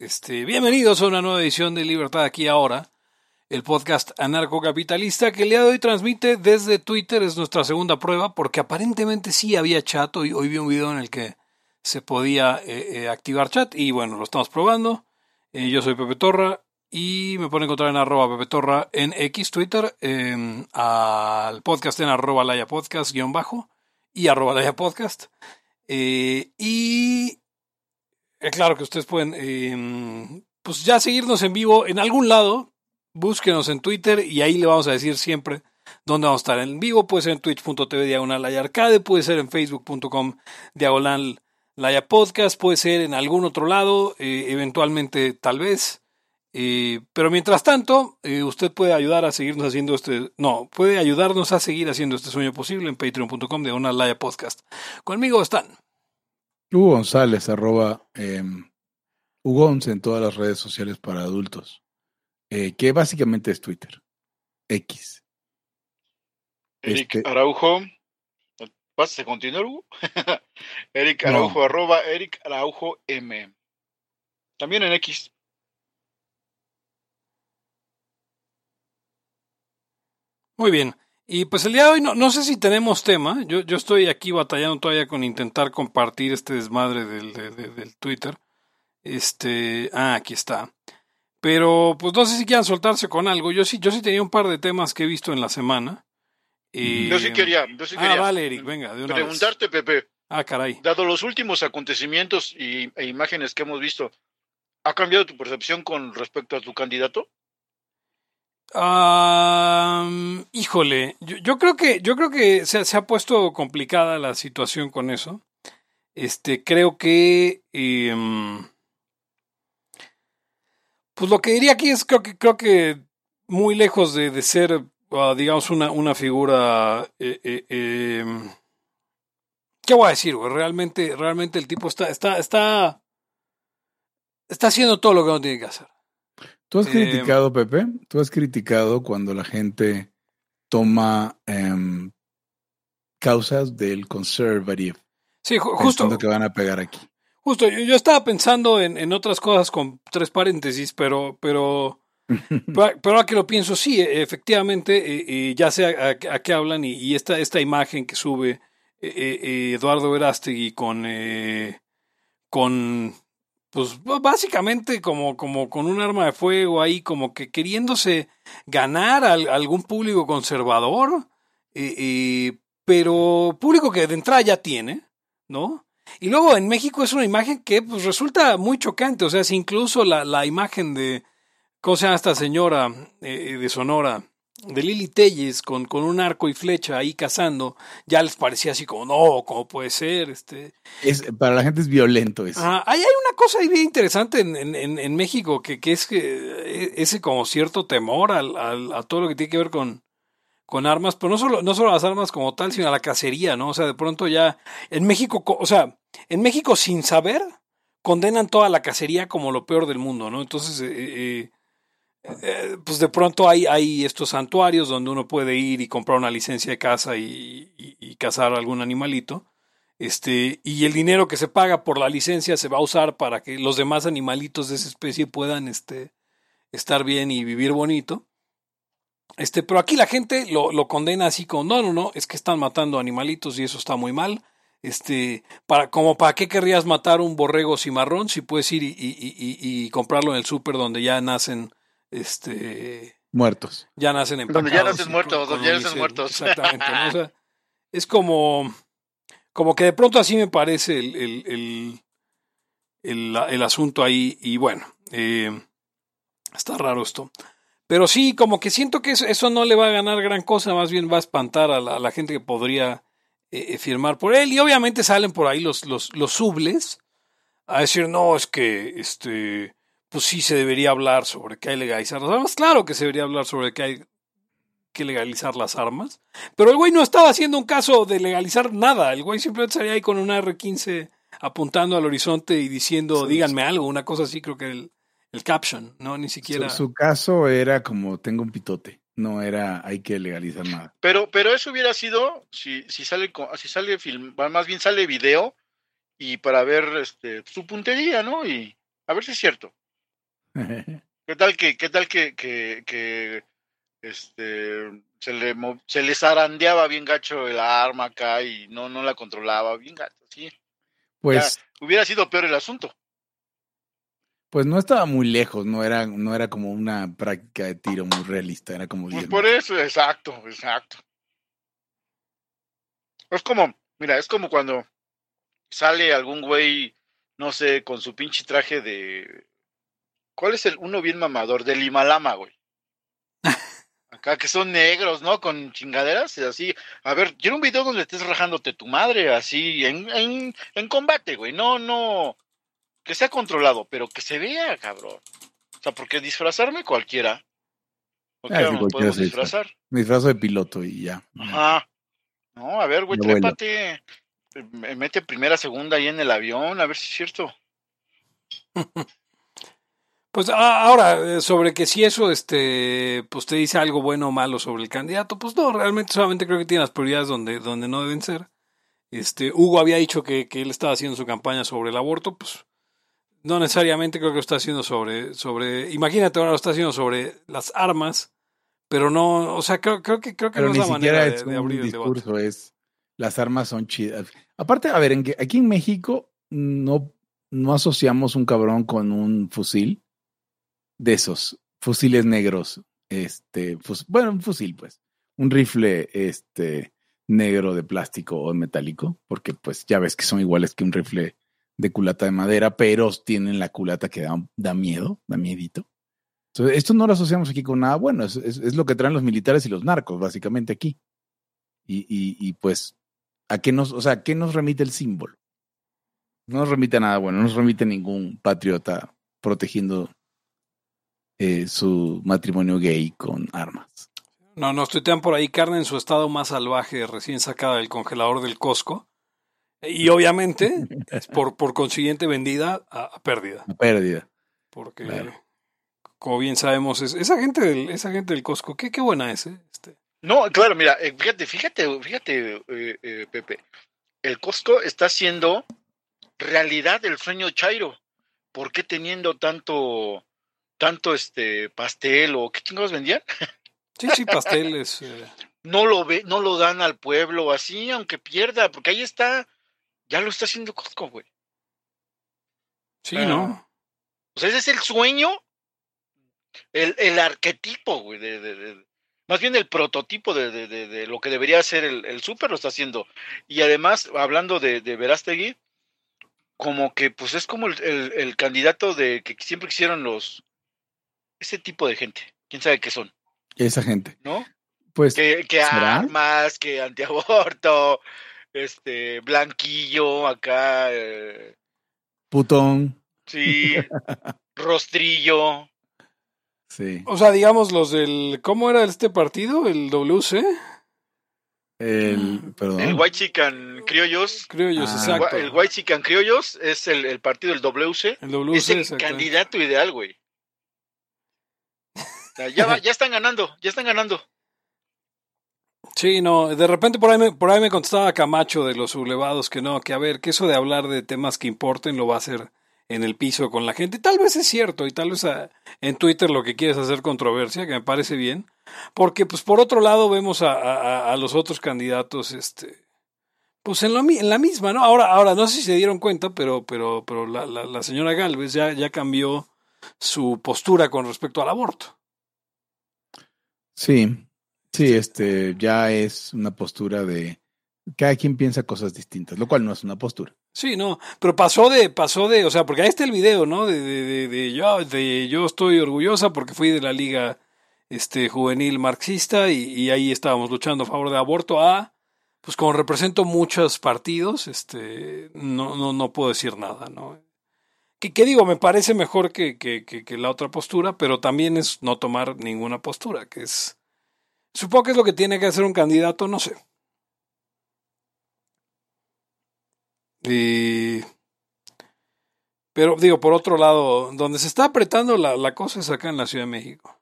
Este, bienvenidos a una nueva edición de Libertad aquí ahora, el podcast anarcocapitalista que el día de hoy transmite desde Twitter, es nuestra segunda prueba, porque aparentemente sí había chat, hoy, hoy vi un video en el que se podía eh, eh, activar chat y bueno, lo estamos probando. Eh, yo soy Pepe Torra y me pueden encontrar en arroba Pepe Torra en X, Twitter, al podcast en arroba Laya Podcast guion bajo y arroba Laya Podcast. y claro que ustedes pueden em, pues ya seguirnos en vivo en algún lado. Búsquenos en Twitter y ahí le vamos a decir siempre dónde vamos a estar en vivo. Puede ser en twitch.tv diagonal arcade, puede ser en facebook.com diagonal Laya Podcast, puede ser en algún otro lado, eh, eventualmente tal vez. Eh, pero mientras tanto, eh, usted puede ayudar a seguirnos haciendo este, no, puede ayudarnos a seguir haciendo este sueño posible en patreon.com de una Laya Podcast. Conmigo están. Hugo González, arroba eh, en todas las redes sociales para adultos, que básicamente es Twitter, X. Eric este Araujo, ¿vas a continuar, Hugo? Eric Araujo, arroba Eric Araujo M. También en X. Muy bien. Y pues el día de hoy no, no sé si tenemos tema. Yo, yo estoy aquí batallando todavía con intentar compartir este desmadre del, del Twitter. Este. Ah, aquí está. Pero pues no sé si quieran soltarse con algo. Yo sí, yo sí tenía un par de temas que he visto en la semana. yo sí quería, yo sí ah, quería. Ah, vale, Eric, venga, de una Preguntarte, Pepe. Ah, caray. Dado los últimos acontecimientos y, e imágenes que hemos visto, ¿ha cambiado tu percepción con respecto a tu candidato? Híjole, yo, creo que, yo creo que se, ha puesto complicada la situación con eso. Este, creo que em, pues lo que diría aquí es creo que creo que muy lejos de, ser ah, digamos una, una figura eh, eh, em, ¿qué voy a decir? Realmente, realmente el tipo está, está, está, está haciendo todo lo que no tiene que hacer. ¿Tú has criticado, Pepe? ¿Tú has criticado cuando la gente toma em, causas del conservative? Sí, justo. que van a pegar aquí. Justo, yo, estaba pensando en, en, otras cosas con tres paréntesis, pero, pero, pero, ahora que lo pienso, sí, e, efectivamente, eh, eh, ya sé a, qué hablan y, esta, esta imagen que sube eh, Eduardo Verástegui con, con pues básicamente como, como con un arma de fuego ahí, como que queriéndose ganar a, algún público conservador, eh, eh, pero público que de entrada ya tiene, ¿no? Y luego en México es una imagen que pues, resulta muy chocante, o sea, incluso la, la imagen de, ¿cómo se llama esta señora eh, de Sonora? De Lili Telles con, con un arco y flecha ahí cazando, ya les parecía así como, no, ¿cómo puede ser? Este... Es, para la gente es violento eso. Ah, hay, una cosa ahí bien interesante en, en, en México, que, que, es que e, ese como cierto temor al, al, a todo lo que tiene que ver con, con armas, pero no solo, no solo las armas como tal, sino a la cacería, ¿no? O sea, de pronto ya en México, o sea, en México sin saber, condenan toda la cacería como lo peor del mundo, ¿no? Entonces, eh, eh eh, pues de pronto hay, hay estos santuarios donde uno puede ir y comprar una licencia de caza y, cazar algún animalito. Este, y el dinero que se paga por la licencia se va a usar para que los demás animalitos de esa especie puedan este, estar bien y vivir bonito. Este, pero aquí la gente lo, lo condena así como, no, no, no, es que están matando animalitos y eso está muy mal. Este, para, como para qué querrías matar un borrego cimarrón si puedes ir y, y, y comprarlo en el súper donde ya nacen este muertos. Ya nacen en Donde ya nacen muertos, donde ya nacen muertos. Exactamente. es como, como que de pronto así me parece el, el, el, el, asunto ahí. Y bueno, eh, está raro esto. Pero sí, como que siento que eso, no le va a ganar gran cosa, más bien va a espantar a la, gente que podría eh, firmar por él. Y obviamente salen por ahí los, los, los subles a decir, no, es que este pues sí se debería hablar sobre que hay que legalizar las armas. Claro que se debería hablar sobre que hay que legalizar las armas. Pero el güey no estaba haciendo un caso de legalizar nada. El güey simplemente salía ahí con una R15 apuntando al horizonte y diciendo, díganme algo, una cosa así, creo que el, el caption, ¿no? Ni siquiera. Su, caso era como tengo un pitote. No era hay que legalizar nada. Pero, pero eso hubiera sido si, si sale si sale film, más bien sale video y para ver este, su puntería, ¿no? Y a ver si es cierto. ¿Qué tal que, qué tal que, que, que este se le se les zarandeaba bien gacho la arma acá y no, no la controlaba bien gacho, sí. Pues hubiera sido peor el asunto. Pues no estaba muy lejos, no era, no era como una práctica de tiro muy realista, era como pues por eso, exacto, exacto. Es como, mira, es como cuando sale algún güey, no sé, con su pinche traje de. ¿Cuál es el uno bien mamador? Del Himalama, güey. Acá que son negros, ¿no? Con chingaderas, así. A ver, quiero un video donde estés rajándote tu madre, así, en, en, en combate, güey. No, no. Que sea controlado, pero que se vea, cabrón. O sea, porque disfrazarme cualquiera. ¿O qué ah, podemos disfrazar? Me disfrazo de piloto y ya. Ajá. No, a ver, güey, trépate. Mete primera, segunda ahí en el avión, a ver si es cierto. Pues ahora, eh, sobre que si eso, este, pues te dice algo bueno o malo sobre el candidato, pues no, realmente solamente creo que tiene las prioridades donde, donde no deben ser. Este, Hugo había dicho que, que él estaba haciendo su campaña sobre el aborto, pues no necesariamente creo que lo está haciendo sobre, sobre, imagínate ahora lo está haciendo sobre las armas, pero no, o sea, creo, creo que, creo que no es la manera de, abrir el discurso, es las armas son chidas. Aparte, a ver, en, aquí en México no, no asociamos un cabrón con un fusil de esos fusiles negros, este, bueno, un fusil, pues, un rifle, este, negro de plástico o metálico, porque pues ya ves que son iguales que un rifle de culata de madera, pero tienen la culata que da, da miedo, da miedito. Entonces, esto no lo asociamos aquí con nada bueno, es, es, lo que traen los militares y los narcos, básicamente aquí. Y, y, y, pues, ¿a qué nos, o sea, ¿a qué nos remite el símbolo? No nos remite a nada bueno, no nos remite ningún patriota protegiendo eh, su matrimonio gay con armas. No, nos tuitean por ahí carne en su estado más salvaje, recién sacada del congelador del Costco. Y obviamente, es por, por consiguiente, vendida a, pérdida. A pérdida. Porque, como bien sabemos, es, esa gente del, esa gente del Costco, qué, qué buena es, ¿eh? Este. No, claro, mira, eh, fíjate, fíjate, fíjate, eh, Pepe. El Costco está haciendo realidad el sueño Chairo. ¿Por qué teniendo tanto tanto este pastel o qué chingados vendían. Sí, sí, pasteles. Eh. No lo ve, no lo dan al pueblo así, aunque pierda, porque ahí está, ya lo está haciendo Costco, güey. Sí, ¿no? O sea, ese es el sueño, el, el arquetipo, güey, de, de, más bien el prototipo de, de, lo que debería ser el, el súper lo está haciendo. Y además, hablando de, de Verástegui, como que pues es como el, el, candidato de que siempre quisieron los, ese tipo de gente. ¿Quién sabe qué son? Esa gente. ¿No? Pues. Que, que armas, que antiaborto, este, blanquillo, acá. Eh, Putón. Sí. rostrillo. Sí. O sea, digamos los del. ¿Cómo era este partido? ¿El WC? El, perdón. El White Chicken Criollos. Criollos, ah. exacto. El White Chicken Criollos es el, el partido del WC. El WC, es el candidato ideal, güey. Ya, ya están ganando, ya están ganando. Sí, no, de repente por ahí me, por ahí me contestaba Camacho de los sublevados que no, que a ver, que eso de hablar de temas que importen lo va a hacer en el piso con la gente. Tal vez es cierto y tal vez en Twitter lo que quieres hacer controversia, que me parece bien, porque pues por otro lado vemos a, los otros candidatos, este, pues en, lo, en la misma, ¿no? Ahora, ahora no sé si se dieron cuenta, pero, pero, pero la, señora Galvez ya cambió su postura con respecto al aborto. Sí, sí, este ya es una postura de cada quien piensa cosas distintas, lo cual no es una postura. Sí, no, pero pasó de, pasó de, o sea, porque ahí está el video, ¿no? De, de, de, yo, de yo estoy orgullosa porque fui de la liga este juvenil marxista y, y, ahí estábamos luchando a favor de aborto a pues como represento muchos partidos, este no, no, no puedo decir nada, ¿no? Que, digo, me parece mejor que, que, que, la otra postura, pero también es no tomar ninguna postura, que es, supongo que es lo que tiene que hacer un candidato, no sé. Y, pero digo, por otro lado, donde se está apretando la, la cosa es acá en la Ciudad de México.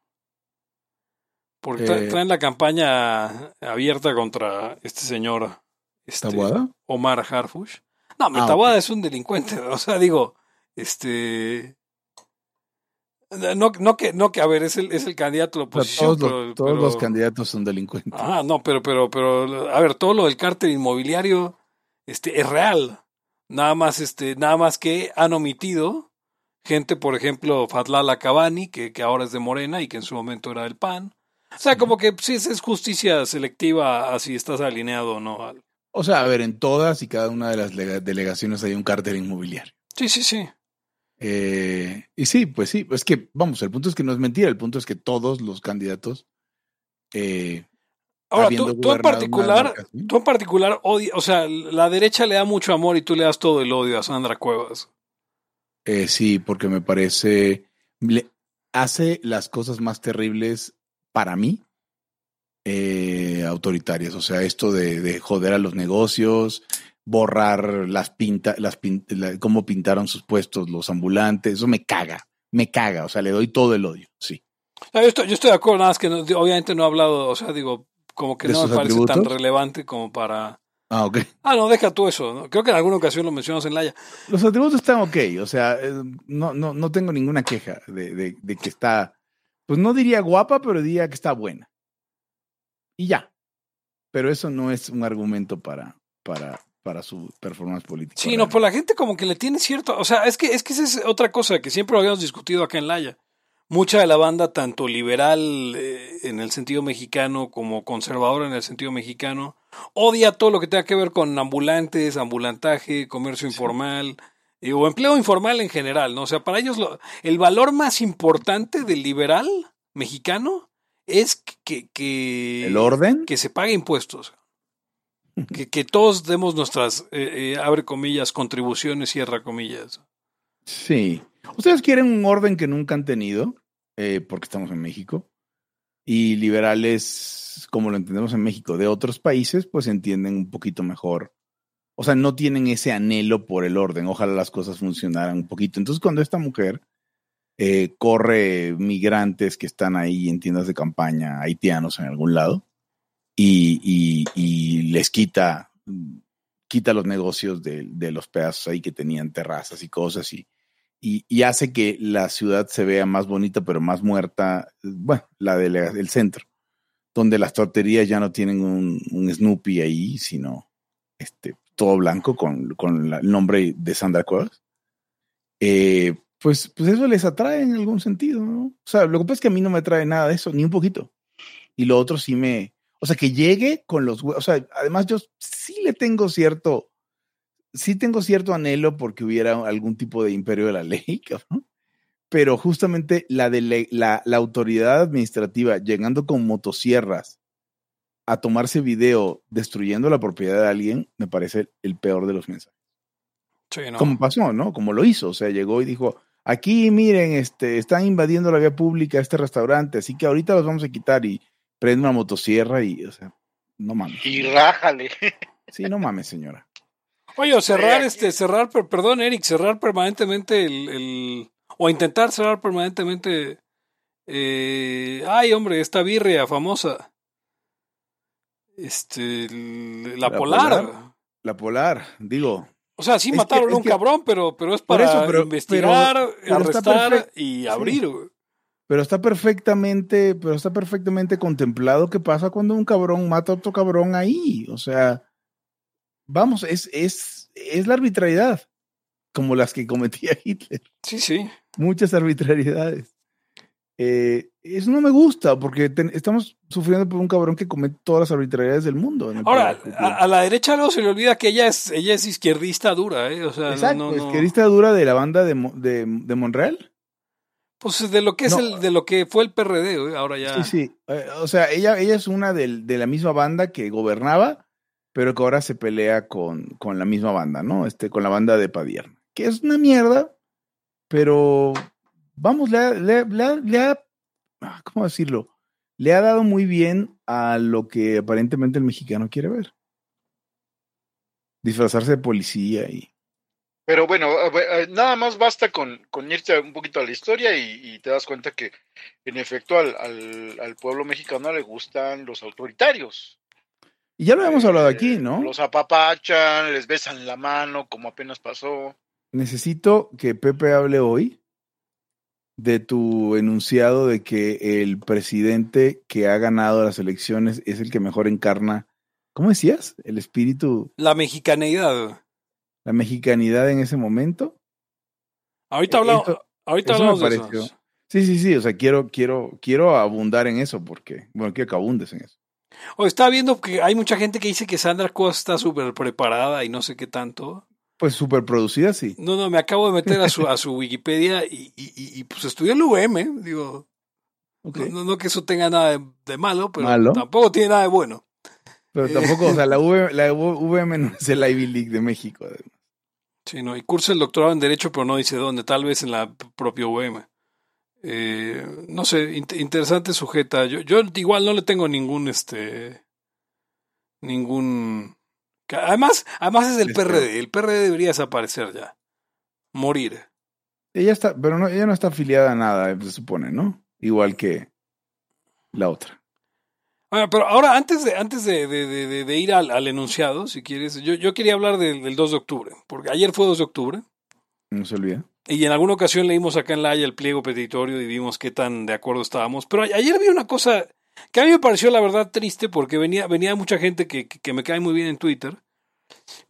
Porque eh, traen la campaña abierta contra este señor. Este, Omar Harfush. No, Metabuada ah, es un delincuente. O sea, digo, este. No, no, que, no que, a ver, es el, es el candidato de la oposición. todos, los, todos los candidatos son delincuentes. Ah, no, pero, pero, pero, a ver, todo lo del cártel inmobiliario este, es real. Nada más, este, nada más que han omitido gente, por ejemplo, Fatlala Cabani, que, que ahora es de Morena y que en su momento era del PAN. O sea, como que sí es justicia selectiva así estás alineado o no. O sea, a ver, en todas y cada una de las delegaciones hay un cártel inmobiliario. Sí, sí, sí. Eh, y sí, pues sí, es que, vamos, el punto es que no es mentira, el punto es que todos los candidatos... Eh, Ahora, tú, en particular, tú en particular o sea, la derecha le da mucho amor y tú le das todo el odio a Sandra Cuevas. Eh, sí, porque me parece, hace las cosas más terribles para mí, eh, autoritarias. O sea, esto de, de, joder a los negocios, borrar las pintas, las cómo pintaron sus puestos los ambulantes, eso me caga, me caga, o sea, le doy todo el odio, sí. Yo estoy, yo estoy de acuerdo, nada más que obviamente no he hablado, o sea, digo, como que no me parece tan relevante como para... Ah, ok. Ah, no, deja tú eso. Creo que en alguna ocasión lo mencionas en Laia. Los atributos están ok, o sea, eh, no, no, no tengo ninguna queja de, de, de que está, pues no diría guapa, pero diría que está buena. Y ya. Pero eso no es un argumento para, para, para su performance política. Sí, no, pues la gente como que le tiene cierto, o sea, es que, es que esa es otra cosa que siempre habíamos discutido acá en Laia. Mucha de la banda, tanto liberal eh, en el sentido mexicano como conservadora en el sentido mexicano, odia todo lo que tenga que ver con ambulantes, ambulantaje, comercio informal eh, o empleo informal en general, ¿no? O sea, para ellos el valor más importante del liberal mexicano es que, que, el orden que se pague impuestos que, todos demos nuestras, eh, eh, abre comillas, contribuciones, cierra comillas. Sí. Ustedes quieren un orden que nunca han tenido, eh, porque estamos en México, y liberales, como lo entendemos en México, de otros países, pues entienden un poquito mejor. O sea, no tienen ese anhelo por el orden. Ojalá las cosas funcionaran un poquito. Entonces, cuando esta mujer corre migrantes que están ahí en tiendas de campaña, haitianos en algún lado, y, les quita, quita los negocios de, los pedazos ahí que tenían terrazas y cosas y, y, hace que la ciudad se vea más bonita pero más muerta, bueno, la del centro, donde las torterías ya no tienen un, Snoopy ahí, sino este, todo blanco con, con el nombre de Sandra Cuevas. Eh, pues, pues eso les atrae en algún sentido, ¿no? O sea, lo que pasa es que a mí no me atrae nada de eso, ni un poquito. Y lo otro sí me, o sea, que llegue con los O sea, además yo sí le tengo cierto, sí tengo cierto anhelo porque hubiera algún tipo de imperio de la ley, cabrón. Pero justamente la, de la, la autoridad administrativa llegando con motosierras a tomarse video destruyendo la propiedad de alguien, me parece el peor de los mensajes. Sí, ¿no? Como pasó, ¿no? Como lo hizo. O sea, llegó y dijo, aquí miren, este, están invadiendo la vía pública este restaurante, así que ahorita los vamos a quitar y prende una motosierra y, o sea, no mames. Y rájale. Sí, no mames, señora. Oye, cerrar, este, cerrar, perdón, Eric, cerrar permanentemente el, el o intentar cerrar permanentemente, eh, ay, hombre, esta birria famosa, este, la, polar. La polar, digo. O sea, sí mataron a un cabrón, pero, pero es para eso, investigar, arrestar y abrir. Pero está perfectamente, pero está perfectamente contemplado qué pasa cuando un cabrón mata a otro cabrón ahí. O sea, vamos, es, es, es la arbitrariedad, como las que cometía Hitler. Sí, sí. Muchas arbitrariedades. Eh, eso no me gusta porque estamos sufriendo por un cabrón que comete todas las arbitrariedades del mundo. Ahora, a, la derecha luego se le olvida que ella es, ella es izquierdista dura, ¿eh? O sea, Exacto, izquierdista dura de la banda de, de, de Monreal. Pues de lo que es el, de lo que fue el PRD, ahora ya. Sí, sí. Eh, o sea, ella, ella es una de, de, la misma banda que gobernaba, pero que ahora se pelea con, con la misma banda, ¿no? Este, con la banda de Padierna. Que es una mierda, pero vamos, le ha, le, le ha, ah, ¿cómo decirlo? Le ha dado muy bien a lo que aparentemente el mexicano quiere ver. Disfrazarse de policía y pero bueno, nada más basta con, con irte un poquito a la historia y, te das cuenta que en efecto al, al, pueblo mexicano le gustan los autoritarios. Y ya lo habíamos hablado aquí, ¿no? Eh, los apapachan, les besan la mano, como apenas pasó. Necesito que Pepe hable hoy de tu enunciado de que el presidente que ha ganado las elecciones es el que mejor encarna, ¿cómo decías? El espíritu, La mexicaneidad. La mexicanidad en ese momento. Ahorita Eh, hablamos, esto- ahorita hablamos de eso. Sí, sí, sí, o sea, quiero, quiero, quiero abundar en eso porque, bueno, quiero que abundes en eso. O estaba viendo que hay mucha gente que dice que Sandra Costa está súper preparada y no sé qué tanto. Pues súper producida, sí. No, no, me acabo de meter a su, a su Wikipedia y, y, y- y, pues estudió el UM, digo, Ok. no, que eso tenga nada de, de malo, pero Malo. tampoco tiene nada de bueno. Pero tampoco, o sea, la, V- la VM no es el Ivy League de México. Sí, no, y cursa el doctorado en Derecho, pero no dice dónde, tal vez en la propia UM. Eh, no sé, int- interesante sujeta. Yo, yo igual no le tengo ningún, este, ningún... Además, además es del Este- PRD, el PRD debería desaparecer ya, morir. Ella está, pero no, ella no está afiliada a nada, se supone, ¿no? Igual que la otra. Bueno, pero ahora antes de, antes de, de- de- de- ir al, al enunciado, si quieres, yo, yo quería hablar del, del 2 de octubre, porque ayer fue 2 de octubre. No se olvida. Y en alguna ocasión leímos acá en la Haya el pliego petitorio y vimos qué tan de acuerdo estábamos. Pero ayer vi una cosa que a mí me pareció la verdad triste porque venía, venía mucha gente que, que, que me cae muy bien en Twitter,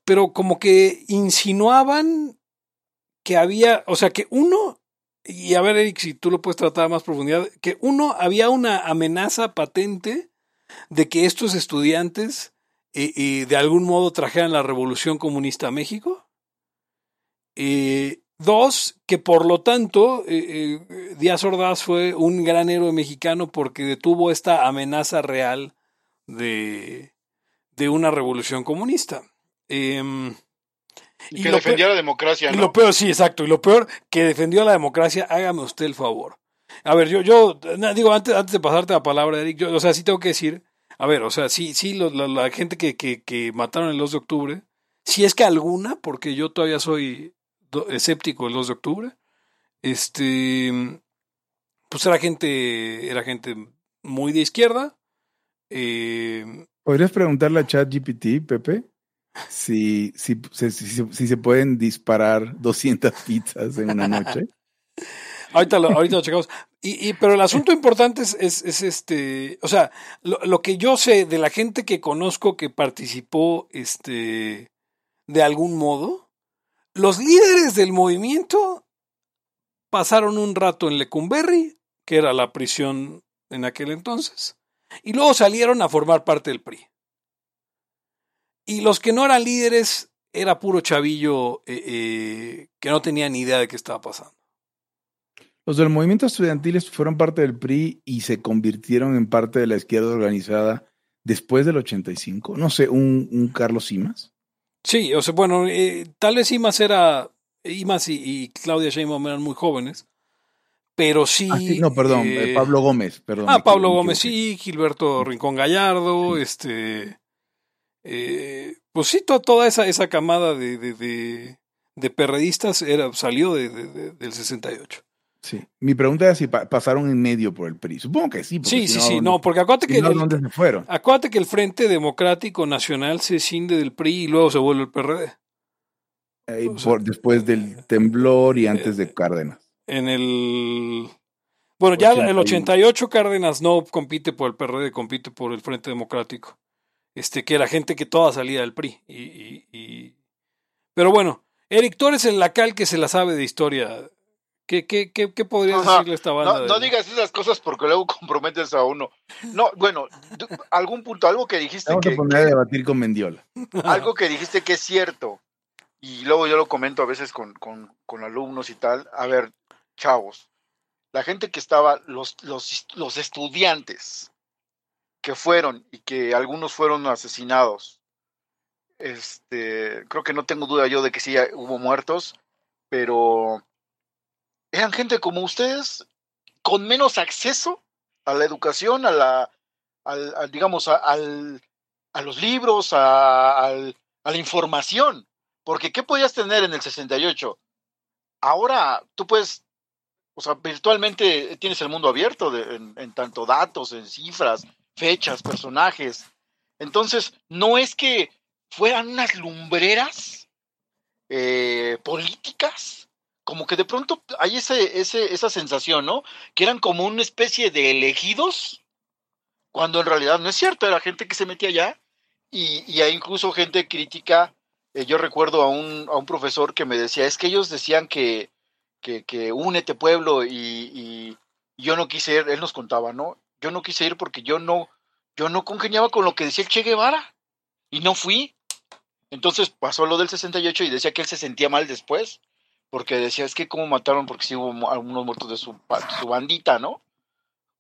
pero como que insinuaban que había, o sea, que uno, y a ver Eric, si tú lo puedes tratar a más profundidad, que uno había una amenaza patente de que estos estudiantes eh, eh, de algún modo trajeran la revolución comunista a México. Eh, dos, que por lo tanto eh, eh, Díaz Ordaz fue un gran héroe mexicano porque detuvo esta amenaza real de, de una revolución comunista. Em, Y, Y que lo defendía la democracia, y lo peor, sí, exacto. Y lo peor, que defendió la democracia, hágame usted el favor. A ver, yo, yo digo, antes, antes de pasarte la palabra, Eric, yo, o sea, sí tengo que decir, a ver, o sea, sí, sí, lo- la, la gente que, que, que mataron el 2 de octubre, si es que alguna, porque yo todavía soy do- escéptico el 2 de octubre, este, pues era gente, era gente muy de izquierda, eh, ¿Podrías preguntarle a ChatGPT, Pepe, si, si, si, si- si se pueden disparar 200 pizzas en una noche? Ahorita lo, ahorita lo checamos. Y, y, pero el asunto importante es, es, es este, o sea, lo, lo que yo sé de la gente que conozco que participó, este, de algún modo, los líderes del movimiento pasaron un rato en Lecumberri, que era la prisión en aquel entonces, y luego salieron a formar parte del PRI. Y los que no eran líderes era puro chavillo eh, eh, que no tenía ni idea de qué estaba pasando. Los del movimiento estudiantil fueron parte del PRI y se convirtieron en parte de la izquierda organizada después del 85. No sé, un, un Carlos Simas. Sí, o sea, bueno, eh, tal vez Imas era, Imas y, y Claudia Sheinbaum eran muy jóvenes, pero sí... Ah, sí, no, perdón, eh, eh, Pablo Gómez, perdón. Ah, Pablo Gómez me sí, Gilberto Rincón Gallardo, este... eh, pues sí, to- toda esa, esa camada de, de, de, de perredistas era, salió de- del 68. Sí. Mi pregunta era si pa- pasaron en medio por el PRI. Supongo que sí. porque Sí, sí, no, sí, ¿dónde- no, porque acuérdate que... no, el- ¿dónde se fueron? Acuérdate que el Frente Democrático Nacional se cinde del PRI y luego se vuelve el PRD. Eh, o sea, por- después del temblor y antes de Cárdenas. En el. Bueno, ya el 88 Cárdenas no compite por el PRD, compite por el Frente Democrático. Este, que era gente que toda salía del PRI. Y, y- y- Pero bueno, Eric, tú eres el lacal que se la sabe de historia. ¿Qué, qué, qué, qué podrías Ajá. decirle a esta banda? No, no digas esas cosas porque luego comprometes a uno. No, bueno, algún punto, algo que dijiste Vamos que, a poner a debatir con Mendiola. algo que dijiste que es cierto, y luego yo lo comento a veces con, con, con alumnos y tal, a ver, chavos, la gente que estaba, los, los, los estudiantes que fueron y que algunos fueron asesinados, este, creo que no tengo duda yo de que sí hubo muertos, pero eran gente como ustedes, con menos acceso a la educación, a la, al, digamos, a, al, a los libros, a, al, a la información. Porque ¿qué podías tener en el 68? Ahora tú puedes, o sea, virtualmente tienes el mundo abierto de, en, en, tanto datos, en cifras, fechas, personajes. Entonces, no es que fueran unas lumbreras eh, políticas como que de pronto hay ese, ese, esa sensación, ¿no? Que eran como una especie de elegidos, cuando en realidad no es cierto, era gente que se metía allá y, y hay incluso gente crítica. Eh, yo recuerdo a un, a un profesor que me decía, es que ellos decían que, que, que únete pueblo y, y yo no quise ir, él nos contaba, ¿no? Yo no quise ir porque yo no, yo no congeniaba con lo que decía el Che Guevara y no fui. Entonces pasó lo del 68 y decía que él se sentía mal después, porque decía, es que cómo mataron, porque sí hubo algunos muertos de su, su bandita, ¿no?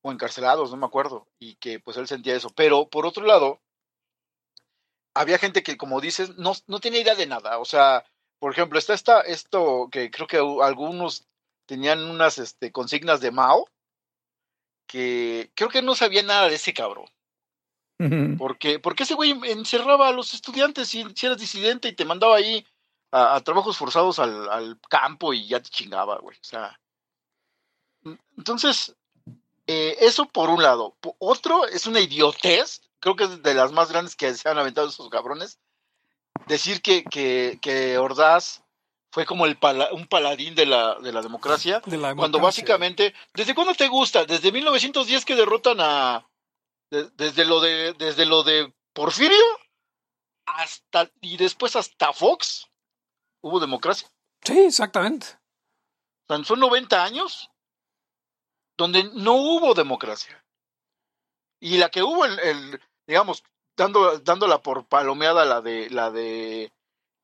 O encarcelados, no me acuerdo, y que pues él sentía eso. Pero por otro lado, había gente que, como dices, no, no tenía idea de nada. O sea, por ejemplo, está esta, esto que creo que algunos tenían unas este, consignas de Mao, que creo que no sabía nada de ese cabrón. Porque, porque ese güey encerraba a los estudiantes si, si eras disidente y te mandaba ahí a, trabajos forzados al, al, campo y ya te chingaba, güey. O sea. Entonces, eh, eso por un lado. Otro es una idiotez, creo que es de las más grandes que se han aventado esos cabrones. Decir que, que, que Ordaz fue como el un paladín de la, de la democracia, de la democracia. cuando básicamente, ¿desde cuándo te gusta? Desde 1910 que derrotan a, desde lo de desde lo de Porfirio hasta y después hasta Fox hubo democracia. Sí, exactamente. son 90 años donde no hubo democracia. Y la que hubo el, digamos dando dándola por palomeada la de la de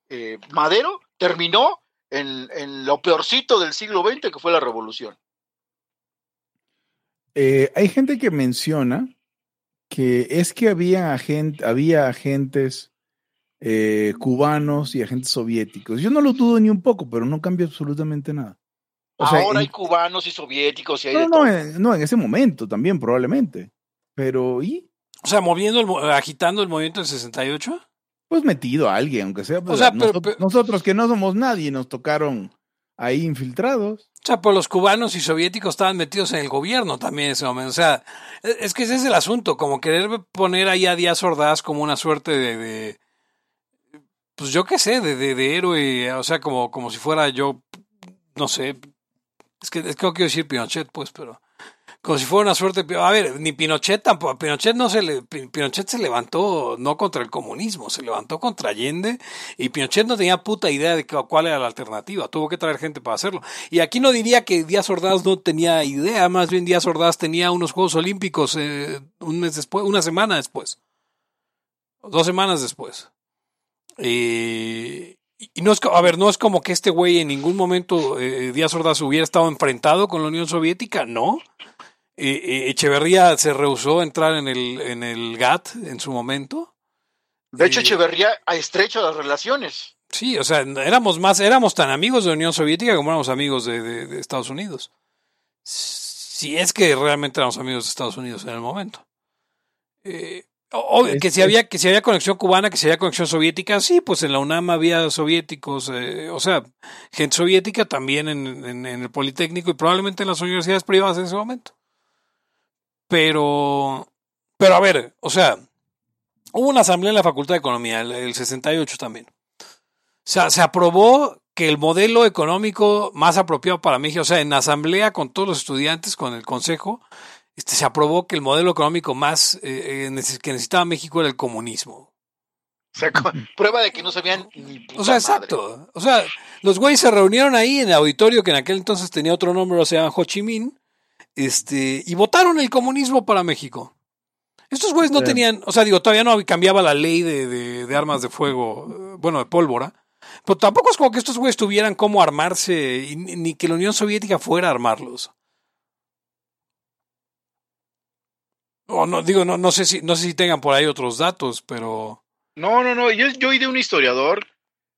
eh, Madero terminó en, en, lo peorcito del siglo XX que fue la revolución. Eh, hay gente que menciona que es que había, agent, había agentes eh, cubanos y agentes soviéticos. Yo no lo dudo ni un poco, pero no cambia absolutamente nada. Ahora hay cubanos y soviéticos y hay no, no, En, no, en ese momento también, probablemente. Pero, ¿y? O sea, moviendo, el, agitando el movimiento del 68. Pues metido a alguien, aunque sea. Pues, o sea, nosotros que no somos nadie nos tocaron ahí infiltrados. O sea, pues los cubanos y soviéticos estaban metidos en el gobierno también en ese momento. O sea, e, es que ese es el asunto, como querer poner ahí a Díaz Ordaz como una suerte de, pues yo qué sé, de, de, héroe, o sea, como, como si fuera yo, no sé, es que, es que no quiero decir Pinochet, pues, pero como si fuera una suerte. A ver, ni Pinochet tampoco. Pinochet no se le, Pinochet se levantó no contra el comunismo, se levantó contra Allende y Pinochet no tenía puta idea de cuál era la alternativa. Tuvo que traer gente para hacerlo. Y aquí no diría que Díaz Ordaz no tenía idea, más bien Díaz Ordaz tenía unos Juegos Olímpicos eh, un mes después, una semana después, dos semanas después. Y no es, a ver, no es como que este güey en ningún momento eh, Díaz Ordaz hubiera estado enfrentado con la Unión Soviética, no. Echeverría se rehusó a entrar en el, en el GATT en su momento. De hecho, Echeverría ha estrecho las relaciones. Sí, o sea, éramos más, éramos tan amigos de la Unión Soviética como éramos amigos de, Estados Unidos. Si es que realmente éramos amigos de Estados Unidos en el momento. Eh, que si había que si había conexión cubana, que si había conexión soviética, sí, pues en la UNAM había soviéticos, eh, o sea, gente soviética también en, en, el Politécnico y probablemente en las universidades privadas en ese momento. Pero, pero a ver, o sea, hubo una asamblea en la Facultad de Economía, el, 68 también. O sea, se aprobó que el modelo económico más apropiado para México, o sea, en asamblea con todos los estudiantes, con el consejo, este, se aprobó que el modelo económico más eh, eh, que necesitaba México era el comunismo. O sea, prueba de que no sabían ni O sea, exacto. O sea, los güeyes se reunieron ahí en el auditorio que en aquel entonces tenía otro nombre, o sea, Ho Chi Minh, este, y votaron el comunismo para México. Estos güeyes no tenían, o sea, digo, todavía no cambiaba la ley de, de, armas de fuego, bueno, de pólvora, pero tampoco es como que estos güeyes tuvieran cómo armarse, ni que la Unión Soviética fuera a armarlos. O no, digo, no, no sé si, no sé si tengan por ahí otros datos, pero. No, no, no. Yo, yo oí de un historiador,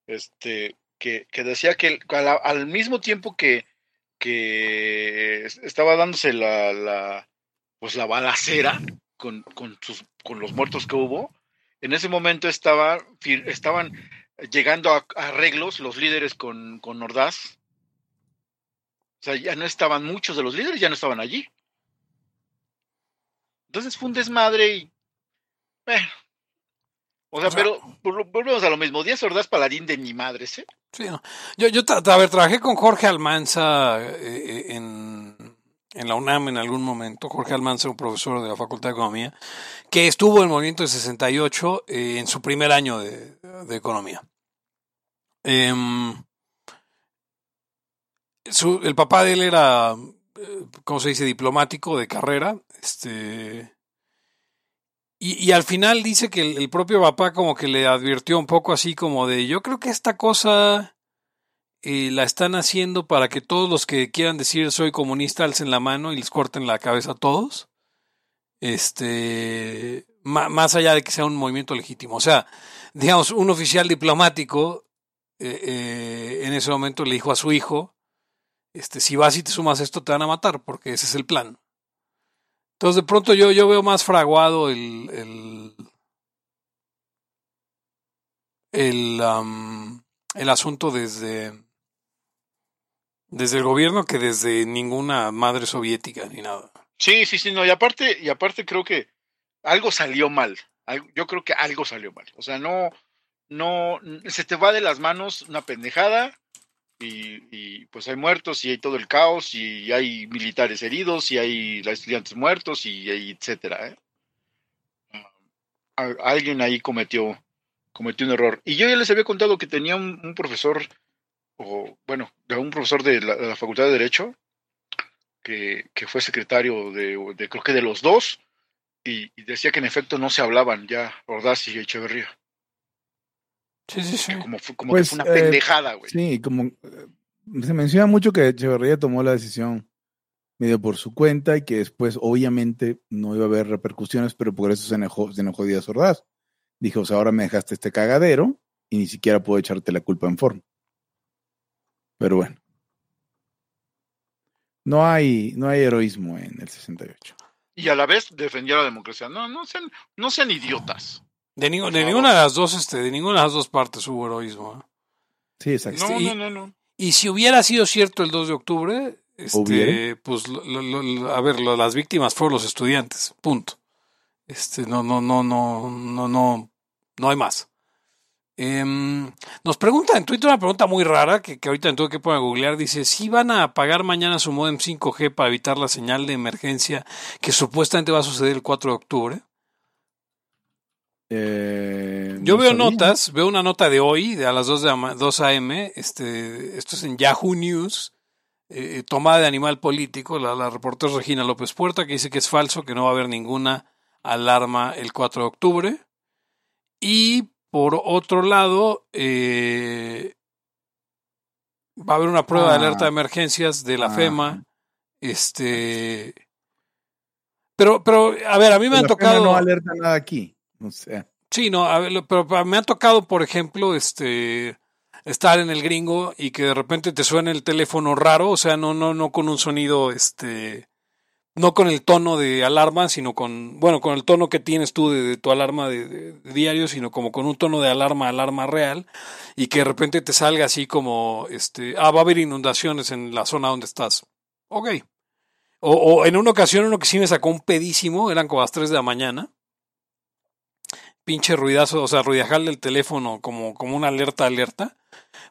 este, que, que decía que al mismo tiempo que que estaba dándose la, la pues la balacera con, con, sus, con los muertos que hubo. En ese momento estaba, estaban llegando a, arreglos los líderes con, con Ordaz. O sea, ya no estaban muchos de los líderes, ya no estaban allí. Entonces fue un desmadre y. Bueno, O sea, pero volvemos a lo mismo. Díaz Ordaz paladín de mi madre, ¿sí? Sí, no. Yo, yo a ver, trabajé con Jorge Almanza eh, eh, en, en, la UNAM en algún momento. Jorge Almanza, un profesor de la Facultad de Economía, que estuvo en el movimiento de 68 eh, en su primer año de, de Economía. Em, su, el papá de él era, ¿cómo se dice?, diplomático de carrera. Este y, al final dice que el, propio papá como que le advirtió un poco así como de, yo creo que esta cosa eh, la están haciendo para que todos los que quieran decir soy comunista alcen la mano y les corten la cabeza a todos. Este, más allá de que sea un movimiento legítimo. O sea, digamos, un oficial diplomático eh, eh, en ese momento le dijo a su hijo, este, si vas y te sumas esto te van a matar, porque ese es el plan. Entonces de pronto yo, yo veo más fraguado el, el, el, asunto desde, desde el gobierno que desde ninguna madre soviética ni nada. Sí, sí, sí, no, y aparte, y aparte creo que algo salió mal. Yo creo que algo salió mal. O sea, no, no, se te va de las manos una pendejada y, pues hay muertos y hay todo el caos y hay militares heridos y hay estudiantes muertos y, etcétera. ¿eh? Ah, alguien ahí cometió, cometió un error. Y yo ya les había contado que tenía un, profesor, o bueno, de un profesor de la, Facultad de Derecho, que, fue secretario de, creo que de los dos, y, decía que en efecto no se hablaban ya Ordaz y Echeverría. Sí, sí, sí. Como, como que fue una pues, eh, pendejada, güey. Sí, como eh, se menciona mucho que Echeverría tomó la decisión medio por su cuenta y que después obviamente no iba a haber repercusiones, pero por eso se enojó, se enojó Díaz Ordaz. Dijo, o sea, ahora me dejaste este cagadero y ni siquiera puedo echarte la culpa en forma. Pero bueno. No hay, no hay heroísmo en el 68. Y a la vez defendió la democracia. No, no sean, no sean idiotas. De, de ninguna de las dos, este, de ninguna de las dos partes hubo heroísmo. ¿eh? Sí, exacto. No, y, no, no, Y si hubiera sido cierto el 2 de octubre, este, pues, a ver, las víctimas fueron los estudiantes, punto. Este, no, no, no, no, no, no, no hay más. Em, nos pregunta en Twitter una pregunta muy rara que, que ahorita tuve que poner a googlear. Dice: si van a apagar mañana su modem 5G para evitar la señal de emergencia que supuestamente va a suceder el 4 de octubre. Eh, Yo veo notas, veo una nota de hoy, de a las 2, de 2 a.m., este, esto es en Yahoo News, eh, tomada de Animal Político, la, la reportera Regina López Puerta, que dice que es falso, que no va a haber ninguna alarma el 4 de octubre. Y por otro lado, eh, va a haber una prueba de alerta de ah. emergencias de la ah. FEMA. Este. Pero, pero, a ver, a mí me han tocado. no alerta nada aquí. No sé. Sí, no, pero me ha tocado, por ejemplo, este estar en el gringo y que de repente te suene el teléfono raro, o sea, no, no, no con un sonido, este, no con el tono de alarma, sino con, bueno, con el tono que tienes tú de, tu alarma de, diario, sino como con un tono de alarma, alarma real, y que de repente te salga así como, este, ah, va a haber inundaciones en la zona donde estás. Ok. O, o en una ocasión uno que sí me sacó un pedísimo, eran como las 3 de la mañana, pinche ruidazo, o sea, ruidajarle el teléfono como, como una alerta, alerta,